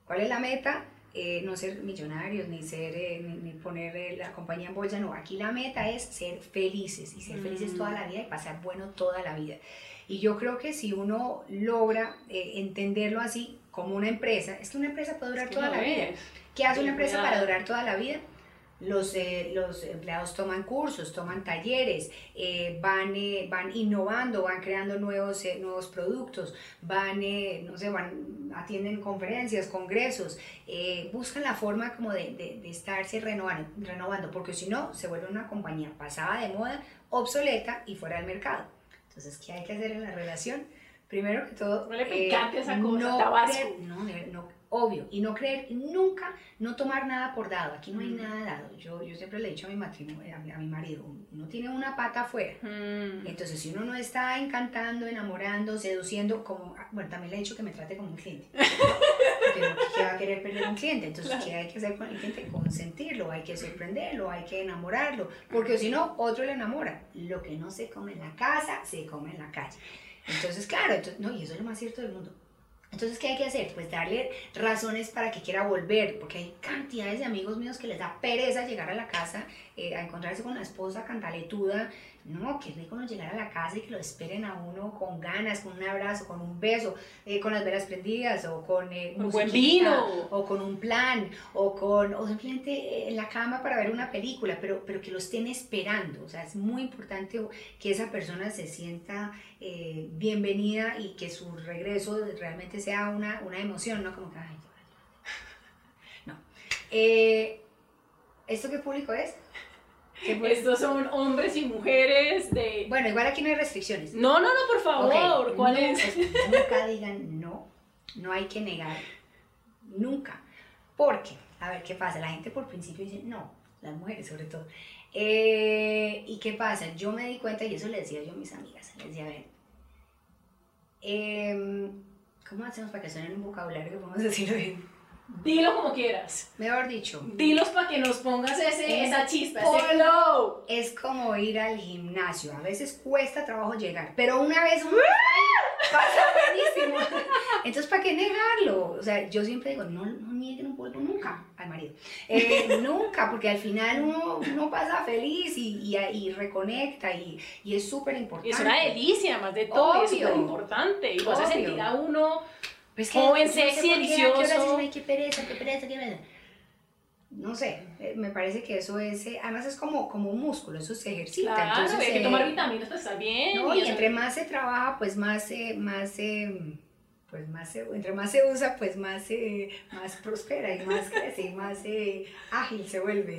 ¿Cuál es la meta? Eh, no ser millonarios, ni ser, eh, ni, ni poner eh, la compañía en bolsa, no. Aquí la meta es ser felices y ser felices Mm. toda la vida y pasar bueno toda la vida. Y yo creo que si uno logra eh, entenderlo así como una empresa, es que una empresa puede durar Es que toda lo la vida. es. ¿Qué hace Sí, una empresa para durar toda la vida? Los, eh, los empleados toman cursos, toman talleres, eh, van, eh, van innovando, van creando nuevos, nuevos productos, van, no sé, van, atienden conferencias, congresos, buscan la forma como de, de, de estarse renovando, renovando, porque si no, se vuelve una compañía pasada de moda, obsoleta y fuera del mercado. Entonces, ¿qué hay que hacer en la relación? Primero que todo, Huele picante esa cosa, no no, no, obvio, y no creer nunca, no tomar nada por dado. Aquí no hay Mm. nada dado. Yo, yo siempre le he dicho a mi matrimonio, a mi, a mi marido, uno tiene una pata afuera. Mm. Entonces, si uno no está encantando, enamorando, seduciendo, como, ah, bueno, también le he dicho que me trate como un cliente. ¿qué va a querer perder un cliente? Entonces, Claro. ¿qué hay que hacer con el cliente? Consentirlo, hay que sorprenderlo, hay que enamorarlo, porque si no, otro le enamora. Lo que no se come en la casa, se come en la calle. Entonces, claro, entonces, no, y eso es lo más cierto del mundo. Entonces, ¿qué hay que hacer? Pues darle razones para que quiera volver, porque hay cantidades de amigos míos que les da pereza llegar a la casa, eh, a encontrarse con la esposa cantaletuda. No, qué rico no llegar a la casa y que lo esperen a uno con ganas, con un abrazo, con un beso, eh, con las velas prendidas o con eh, Un buen musiquita, vino. o con un plan o con o simplemente eh, en la cama para ver una película, pero, pero que lo estén esperando. O sea, es muy importante que esa persona se sienta eh, bienvenida y que su regreso realmente sea una, una emoción, no como que, ay, no. Eh, ¿Esto qué público es? ¿Qué público? Estos son hombres y mujeres de... Bueno, igual aquí no hay restricciones. No, no, no, por favor. ¿Cuál no, es? Nunca digan no, no hay que negar, nunca. Porque, a ver, ¿qué pasa? La gente por principio dice no, las mujeres sobre todo. Eh, ¿Y qué pasa? Yo me di cuenta, y eso le decía yo a mis amigas, les decía, a ver, em, ¿cómo hacemos para que suene un vocabulario que podemos decirlo bien? Dilo como quieras. Mejor dicho, Dilos para que nos pongas ese, Es esa chispa, ese flow. es como ir al gimnasio. A veces cuesta trabajo llegar, pero una vez uno pasa buenísimo. Entonces, ¿para qué negarlo? O sea, yo siempre digo, no, no nieguen un polvo nunca al marido. Eh, nunca, porque al final uno, uno pasa feliz y, y, y reconecta y, y es súper importante. es una delicia, más de todo, y es Obvio. súper importante. Y hace Obvio. sentir a uno Pues Joven, no sé sexy, por qué, ¿a qué delicioso. horas dicen, "Ay, qué pereza, qué pereza, qué pereza"? No sé, eh, me parece que eso es, eh, además es como, como un músculo, eso se ejercita. Claro, entonces, hay que eh, tomar vitaminas para estar bien. No, y y entre más se trabaja, pues más, eh, más, eh, pues más, se- entre más se usa, pues más, más prospera y más crece y más eh, ágil se vuelve.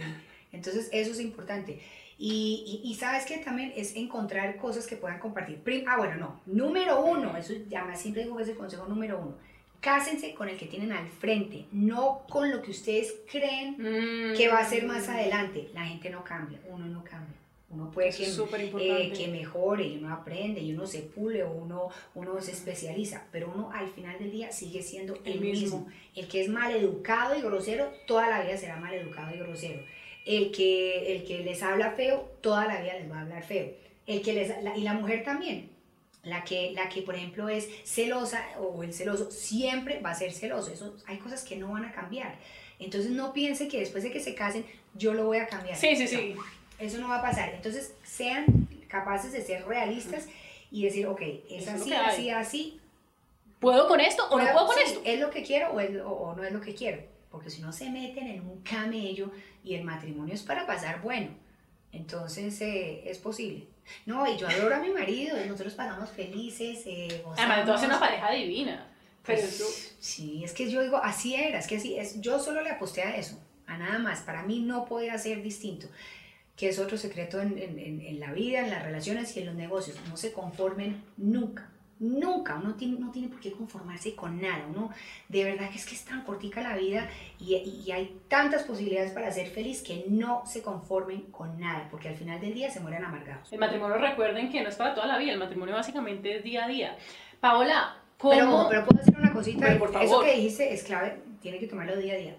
Entonces eso es importante. Y, y, y sabes que también es encontrar cosas que puedan compartir. Ah, bueno, no. Número uno, eso ya más siempre digo que es el consejo número uno. Cásense con el que tienen al frente, no con lo que ustedes creen Mm. que va a ser más adelante. La gente no cambia, uno no cambia. Uno puede que, eh, que mejore y uno aprende y uno se pule o uno, uno se especializa, pero uno al final del día sigue siendo el, El mismo. mismo. El que es mal educado y grosero, toda la vida será mal educado y grosero. El que, el que les habla feo, toda la vida les va a hablar feo. El que les, la- y la mujer también. La que, la que, por ejemplo, es celosa o el celoso, siempre va a ser celoso. Eso, hay cosas que no van a cambiar. Entonces no piense que después de que se casen, yo lo voy a cambiar. Sí, sí, No. sí. Eso no va a pasar. Entonces, sean capaces de ser realistas y decir, ok, es Eso es así, hay. así, así. ¿Puedo con esto o no puedo con sí, esto? ¿Es lo que quiero o, es- o- o no es lo que quiero? Porque si no se meten en un camello y el matrimonio es para pasar bueno. Entonces, eh, es posible. No, y yo adoro a mi marido, y nosotros pasamos felices, eh, Además, tú haces una pareja divina. Pero Pues, eso- sí, es que yo digo, así era, es que así es. Yo solo le aposté a eso, a nada más. Para mí no podía ser distinto, que es otro secreto en- en la vida, en las relaciones y en los negocios. No se conformen nunca, nunca. Uno tiene, no tiene por qué conformarse con nada. Uno, de verdad que es que es tan cortica la vida y, hay tantas posibilidades para ser feliz que no se conformen con nada, porque al final del día se mueren amargados. El matrimonio, recuerden que no es para toda la vida, el matrimonio básicamente es día a día. Paola, ¿cómo? Pero, puedo decir una cosita. Pero, por Eso favor. que dijiste es clave, tiene que tomarlo día a día.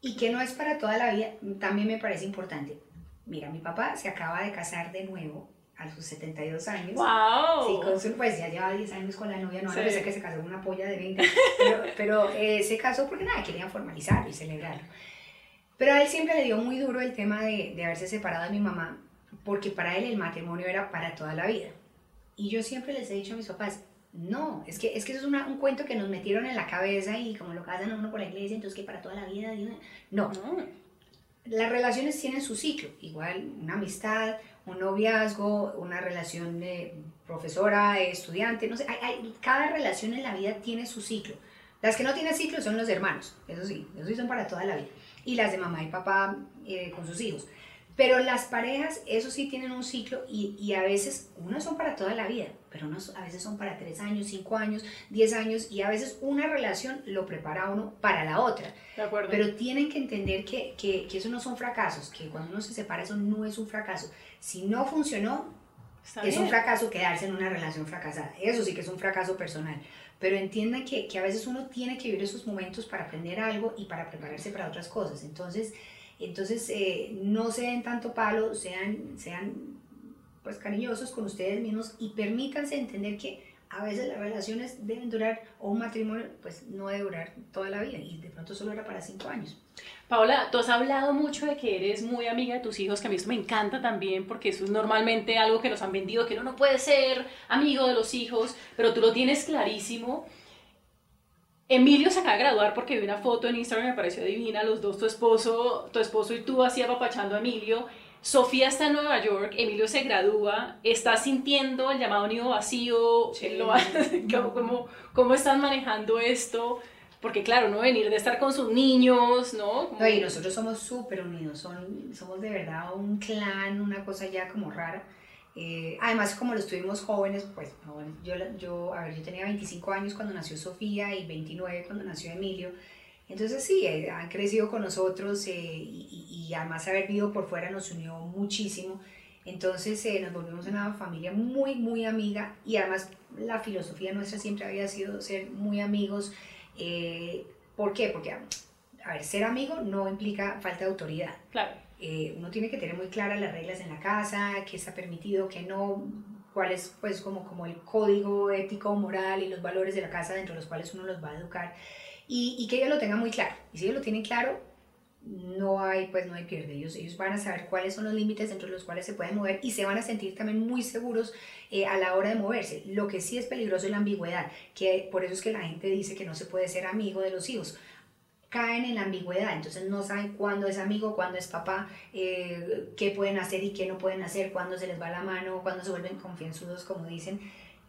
Y que no es para toda la vida, también me parece importante. Mira, mi papá se acaba de casar de nuevo a sus 72 años. ¡Wow! Sí, con su- pues ya lleva 10 años con la novia, no Sí. pesar que se casó con una polla de 20, pero, pero eh, se casó porque nada, querían formalizarlo y celebrarlo. Pero a él siempre le dio muy duro el tema de, de haberse separado de mi mamá, porque para él el matrimonio era para toda la vida. Y yo siempre les he dicho a mis papás, no, es que, es que eso es una- un cuento que nos metieron en la cabeza y como lo casan a uno por la iglesia, entonces que para toda la vida. No, No. las relaciones tienen su ciclo, igual una amistad, un noviazgo, una relación de profesora, estudiante, no sé, hay- hay- cada relación en la vida tiene su ciclo. Las que no tienen ciclo son los hermanos, eso sí, eso sí son para toda la vida. Y las de mamá y papá eh, con sus hijos. Pero las parejas, eso sí tienen un ciclo y, y, a veces unas son para toda la vida, pero unas a veces son para tres años, cinco años, diez años y a veces una relación lo prepara a uno para la otra. De acuerdo. Pero tienen que entender que, que, que eso no son fracasos, que cuando uno se separa eso no es un fracaso. Si no funcionó, es un fracaso quedarse en una relación fracasada. Eso sí que es un fracaso personal. Pero entiendan que, que a veces uno tiene que vivir esos momentos para aprender algo y para prepararse para otras cosas. Entonces, entonces eh, no se den tanto palo, sean, sean pues cariñosos con ustedes mismos y permítanse entender que a veces las relaciones deben durar, o un matrimonio, pues no debe durar toda la vida y de pronto solo era para cinco años. Paola, tú has hablado mucho de que eres muy amiga de tus hijos, que a mí esto me encanta también, porque eso es normalmente algo que nos han vendido, que uno no puede ser amigo de los hijos, pero tú lo tienes clarísimo. Emilio se acaba de graduar porque vi una foto en Instagram, me pareció divina, los dos, tu esposo, tu esposo y tú así apapachando a Emilio. Sofía está en Nueva York, Emilio se gradúa, está sintiendo el llamado nido vacío, Sí. ¿cómo, cómo, cómo están manejando esto? Porque claro, no venir de estar con sus niños, ¿no? Como- No, y nosotros somos súper unidos, son, somos de verdad un clan, una cosa ya como rara. Eh, además, como los tuvimos jóvenes, pues yo, yo, a ver, yo tenía 25 años cuando nació Sofía y 29 cuando nació Emilio. Entonces sí, eh, han crecido con nosotros eh, y- y además haber vivido por fuera nos unió muchísimo. Entonces eh, nos volvimos una familia muy, muy amiga y además la filosofía nuestra siempre había sido ser muy amigos. Eh, ¿Por qué? Porque, a ver, ser amigo no implica falta de autoridad. Claro. Eh, uno tiene que tener muy claras las reglas en la casa, qué está permitido, qué no, cuál es pues como, como el código ético, moral y los valores de la casa dentro de los cuales uno los va a educar y, y que ellos lo tengan muy claro. Y si ellos lo tienen claro, no hay pues no hay pierde. Ellos, ellos van a saber cuáles son los límites dentro de los cuales se pueden mover y se van a sentir también muy seguros eh, a la hora de moverse. Lo que sí es peligroso es la ambigüedad, que por eso es que la gente dice que no se puede ser amigo de los hijos caen en la ambigüedad, entonces no saben cuándo es amigo, cuándo es papá, eh, qué pueden hacer y qué no pueden hacer, cuándo se les va la mano, cuándo se vuelven confianzudos, como dicen.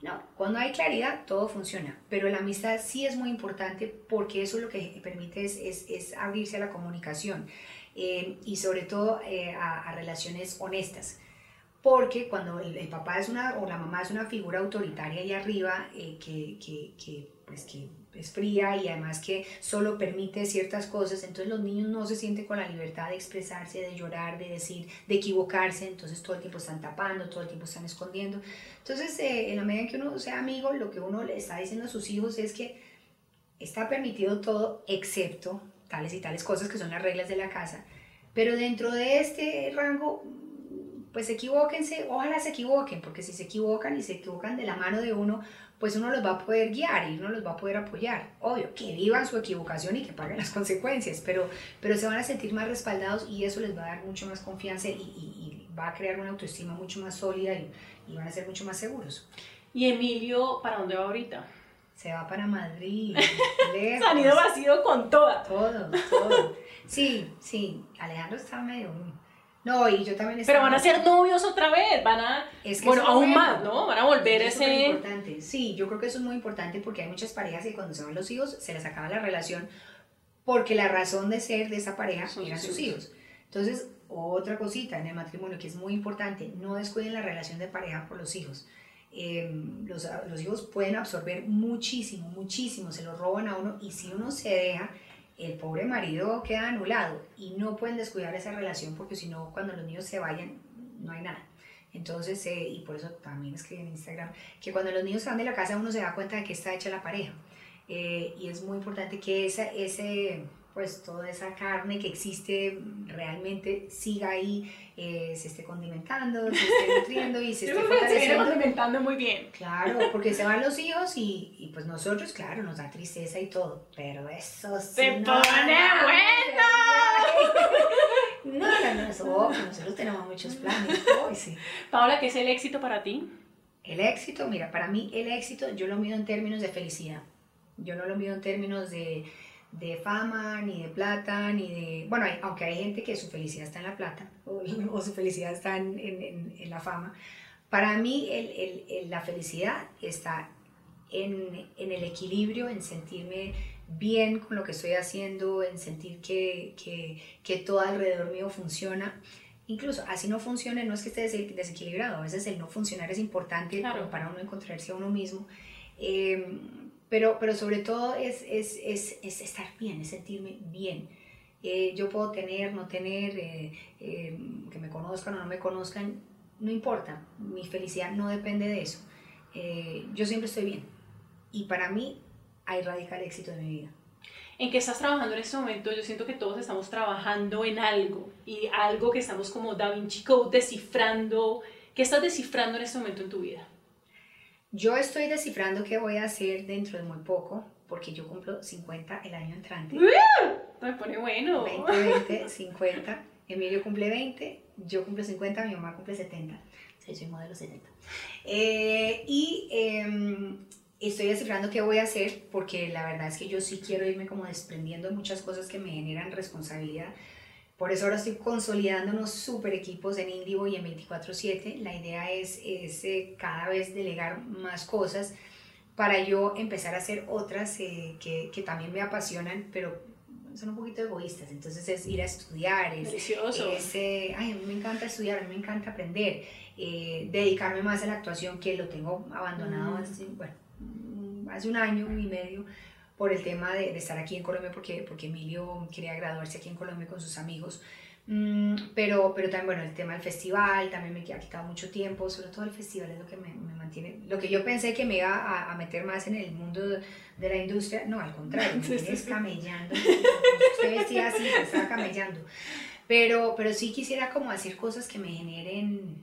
No, cuando hay claridad, todo funciona, pero la amistad sí es muy importante porque eso lo que permite es, es, abrirse a la comunicación eh, y sobre todo eh, a, relaciones honestas. Porque cuando el, papá es una o la mamá es una figura autoritaria ahí arriba eh, que, que, pues que es fría y además que solo permite ciertas cosas, entonces los niños no se sienten con la libertad de expresarse, de llorar, de decir, de equivocarse, entonces todo el tiempo están tapando, todo el tiempo están escondiendo. Entonces, eh, en la medida en que uno sea amigo, lo que uno le está diciendo a sus hijos es que está permitido todo excepto tales y tales cosas que son las reglas de la casa, pero dentro de este rango pues equivóquense, ojalá se equivoquen, porque si se equivocan y se equivocan de la mano de uno, pues uno los va a poder guiar y uno los va a poder apoyar. Obvio, que vivan su equivocación y que paguen las consecuencias, pero, pero se van a sentir más respaldados y eso les va a dar mucho más confianza y, y, y va a crear una autoestima mucho más sólida y, y, van a ser mucho más seguros. ¿Y Emilio para dónde va ahorita? Se va para Madrid. Se han ido vacío con toda. Todo, todo. Sí, sí, Alejandro está medio... No, y yo también Pero van a ser novios otra vez, van a... Es que bueno, aún más, ¿no? Van a volver Eso ese... Es importante. Sí, yo creo que eso es muy importante porque hay muchas parejas que cuando se van los hijos se les acaba la relación porque la razón de ser de esa pareja Son eran sus sus hijos. Entonces, otra cosita en el matrimonio que es muy importante, no descuiden la relación de pareja por los hijos. Eh, los, los hijos pueden absorber muchísimo, muchísimo, se lo roban a uno y si uno se deja, el pobre marido queda anulado y no pueden descuidar esa relación porque si no, cuando los niños se vayan, no hay nada. Entonces, eh, y por eso también escribí en Instagram, que cuando los niños se van de la casa uno se da cuenta de que está hecha la pareja. Eh, y es muy importante que esa, ese, pues toda esa carne que existe realmente siga ahí, eh, se esté condimentando, se esté nutriendo y se esté se fortaleciendo. complementando muy bien. Claro, porque se van los hijos y, y pues nosotros, claro, nos da tristeza y todo, pero eso sí. ¡Se no, pone No, no, no, eso, nosotros tenemos muchos planes. Sí. Paola, ¿qué es el éxito para ti? El éxito, mira, para mí el éxito yo lo mido en términos de felicidad. Yo no lo mido en términos de, de fama, ni de plata, ni de... Bueno, hay- aunque hay gente que su felicidad está en la plata o, o su felicidad está en, en- en- la fama. Para mí el- el- el- la felicidad está en, en el equilibrio, en sentirme bien con lo que estoy haciendo, en sentir que, que, que todo alrededor mío funciona. incluso así no funcione, no es que esté desequilibrado, a veces el no funcionar es importante para uno encontrarse a uno mismo. Em, pero, pero sobre todo es, es, es, es, estar bien, es sentirme bien. Eh, yo puedo tener, no tener, eh, em, que me conozcan o no me conozcan, no importa, mi felicidad no depende de eso. Eh, yo siempre estoy bien. Y para mí hay radical éxito de mi vida. ¿En qué estás trabajando en este momento? Yo siento que todos estamos trabajando en algo y algo que estamos como Da Vinci Code descifrando. ¿Qué estás descifrando en este momento en tu vida? Yo estoy descifrando qué voy a hacer dentro de muy poco, porque yo cumplo 50 el año entrante. Me pone bueno. 20, 20, 50. Emilio cumple 20, yo cumplo 50, mi mamá cumple 70. Sí, soy modelo 70. Eh, y eh, estoy descifrando qué voy a hacer porque la verdad es que yo sí quiero irme como desprendiendo de muchas cosas que me generan responsabilidad. Por eso ahora estoy consolidando unos super equipos en Indivo y en 24/7. La idea es, es eh, cada vez delegar más cosas para yo empezar a hacer otras eh, que, que, también me apasionan, pero son un poquito egoístas. Entonces es ir a estudiar, es, Delicioso. es ay, a mí me encanta estudiar, a mí me encanta aprender, dedicarme más a la actuación que lo tengo abandonado, así, bueno, hace un año y medio por el tema de, de, estar aquí en Colombia, porque, porque Emilio quería graduarse aquí en Colombia con sus amigos. Mm, pero, pero también, bueno, el tema del festival también me ha quitado mucho tiempo, sobre todo el festival es lo que me, me mantiene, lo que yo pensé que me iba a, a, meter más en el mundo de, de la industria, no, al contrario, me tienes camellando, usted vestía así, estaba camellando, pero, pero sí quisiera como hacer cosas que me generen,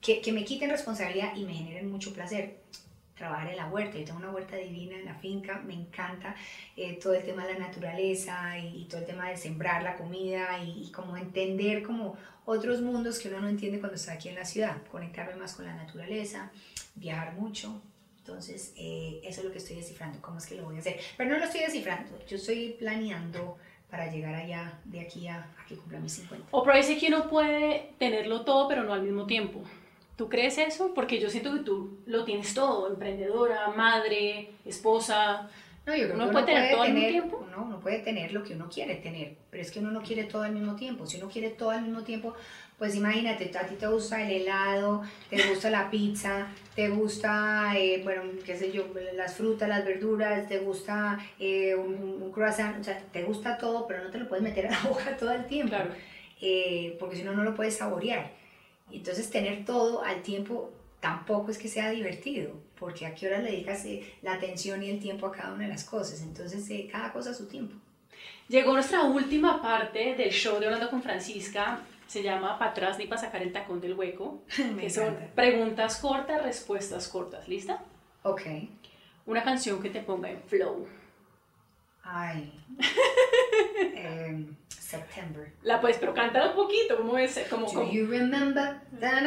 que, que me quiten responsabilidad y me generen mucho placer trabajar en la huerta. Yo tengo una huerta divina en la finca, me encanta eh, todo el tema de la naturaleza y, todo el tema de sembrar la comida y, como entender como otros mundos que uno no entiende cuando está aquí en la ciudad, conectarme más con la naturaleza, viajar mucho. Entonces, eh, eso es lo que estoy descifrando, cómo es que lo voy a hacer. Pero no lo estoy descifrando, yo estoy planeando para llegar allá, de aquí a, a que cumpla mis 50. O parece que uno puede tenerlo todo, pero no al mismo tiempo. ¿Tú crees eso? Porque yo siento que tú lo tienes todo, emprendedora, madre, esposa. No, yo creo ¿Uno que puede uno tener puede todo al mismo tener, tiempo? uno, uno puede tener lo que uno quiere tener, pero es que uno no quiere todo al mismo tiempo. Si uno quiere todo al mismo tiempo, pues imagínate, a ti te gusta el helado, te gusta la pizza, te gusta, eh, bueno, qué sé yo, las frutas, las verduras, te gusta eh, un, un, croissant, o sea, te gusta todo, pero no te lo puedes meter a la boca todo el tiempo, Claro. eh, porque si no, no lo puedes saborear. Entonces, tener todo al tiempo tampoco es que sea divertido, porque a qué hora le dedicas eh, la atención y el tiempo a cada una de las cosas. Entonces, eh, cada cosa a su tiempo. Llegó nuestra última parte del show de Hablando con Francisca. Se llama Pa' atrás ni para sacar el tacón del hueco. Me que son preguntas cortas, respuestas cortas. ¿Lista? Ok. Una canción que te ponga en flow. Ay. Em, September. La puedes, pero cántala un poquito. ¿Cómo es? Como, Do como- you remember? Da,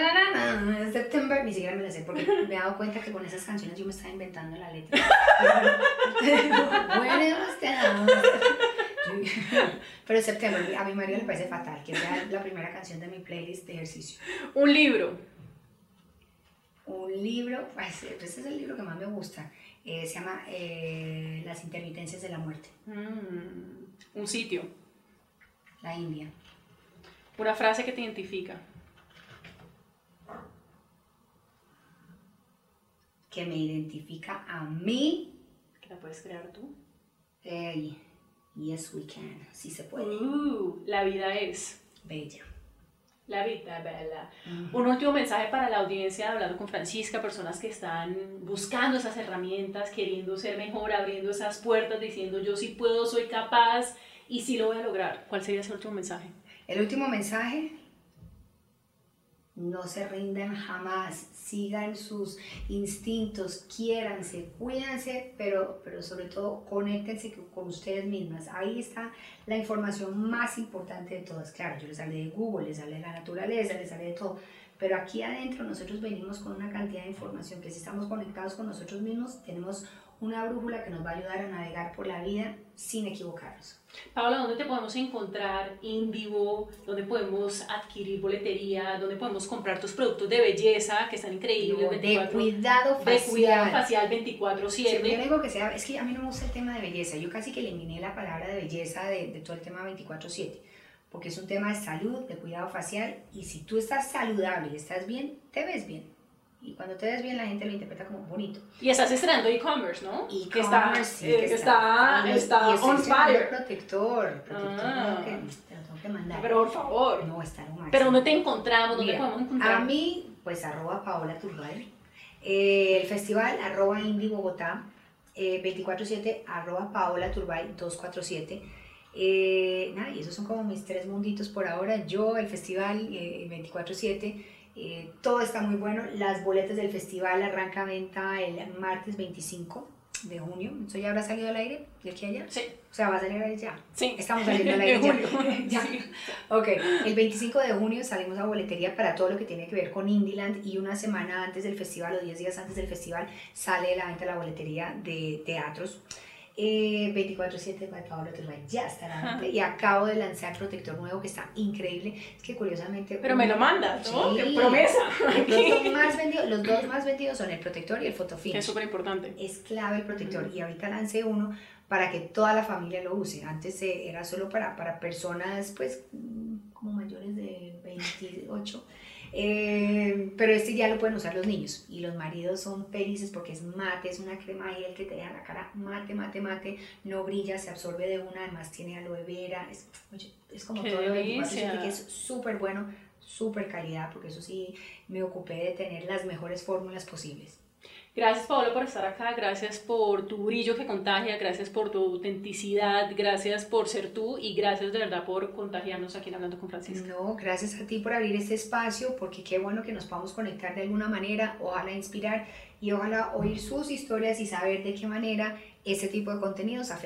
September. Ni siquiera me la sé porque me he dado cuenta que con esas canciones yo me estaba inventando la letra. Down. Pero September, a mi marido le parece fatal que sea la primera canción de mi playlist de ejercicio. Un libro. Un libro, pues, este es el libro que más me gusta. eh, se llama eh, Las intermitencias de la muerte, Mm, un sitio. La India. Una frase que te identifica. Que me identifica a mí. Que la puedes crear tú. Eh, yes, we can. Sí se puede. Uh, la vida es. Bella. La vida, bella. Un último mensaje para la audiencia de hablando con Francisca, personas que están buscando esas herramientas, queriendo ser mejor, abriendo esas puertas, diciendo yo sí puedo, soy capaz y sí lo voy a lograr. ¿Cuál sería ese último mensaje? El último mensaje, no se rindan jamás, sigan sus instintos, quiéranse, cuídense, pero, pero sobre todo conéctense con ustedes mismas. Ahí está la información más importante de todas. Claro, yo les hablé de Google, les hablé de la naturaleza, les hablé de todo, pero aquí adentro nosotros venimos con una cantidad de información que si estamos conectados con nosotros mismos, tenemos una brújula que nos va a ayudar a navegar por la vida sin equivocarnos. Paola, ¿dónde te podemos encontrar in vivo? ¿Dónde podemos adquirir boletería? ¿Dónde podemos comprar tus productos de belleza que están increíbles? de 24 cuidado de facial. cuidado facial Sí, yo 24/7. digo que sea, es que a mí no me gusta el tema de belleza. Yo casi que eliminé la palabra de belleza de, de todo el tema 24/7. porque es un tema de salud, de cuidado facial, y si tú estás saludable y estás bien, te ves bien. Y cuando te ves bien, la gente lo interpreta como bonito. Y estás estrenando e-commerce, ¿no? Y que está, sí, eh, que está, y- está y estoy on fire. protector, protector Ah. que- te lo tengo que mandar. Pero por favor. no, está lo máximo. Pero ¿dónde te encontramos? ¿Dónde Mira, podemos encontrar? A mí, pues arroba Paola Turbay. Eh, el festival arroba Indie Bogotá. eh, 24-7 arroba Paola Turbay 247. Eh, nada, y esos son como mis tres munditos por ahora. Yo, el festival eh, 24-7. Eh, todo está muy bueno. Las boletas del festival arranca venta el martes 25 de junio. ¿Eso ya habrá salido al aire de aquí a allá? Sí, O sea, va a salir al aire ya. sí. Estamos saliendo al De aire ya. Ya. Sí. Ok, el 25 de junio salimos a boletería para todo lo que tiene que ver con Indieland y una semana antes del festival o 10 días antes del festival sale la venta la boletería de teatros. Eh, 24-7 by Paola Turbay ya estará y acabo de lanzar protector nuevo que está increíble. Es que curiosamente. Pero me lo mandas, ¿no? Sí. ¡Qué promesa! El más vendido, los dos más vendidos son el protector y el fotofinish es súper importante. es clave el protector y ahorita lancé uno para que toda la familia lo use. Antes eh, era solo para, para personas pues mm, como mayores de 28. Eh, pero este ya lo pueden usar los niños y los maridos son felices porque es mate, es una crema gel que te deja la cara mate, mate, mate, no brilla, se absorbe de una, además tiene aloe vera, es, es como ¡Qué todo lo que es súper bueno, súper calidad, porque eso sí me ocupé de tener las mejores fórmulas posibles. Gracias, Paola, por estar acá. Gracias por tu brillo que contagia. Gracias por tu autenticidad. Gracias por ser tú. Y gracias de verdad por contagiarnos aquí en Hablando con Francisca. No, gracias a ti por abrir este espacio, porque qué bueno que nos podamos conectar de alguna manera, ojalá inspirar y ojalá oír sus historias y saber de qué manera este tipo de contenidos afecta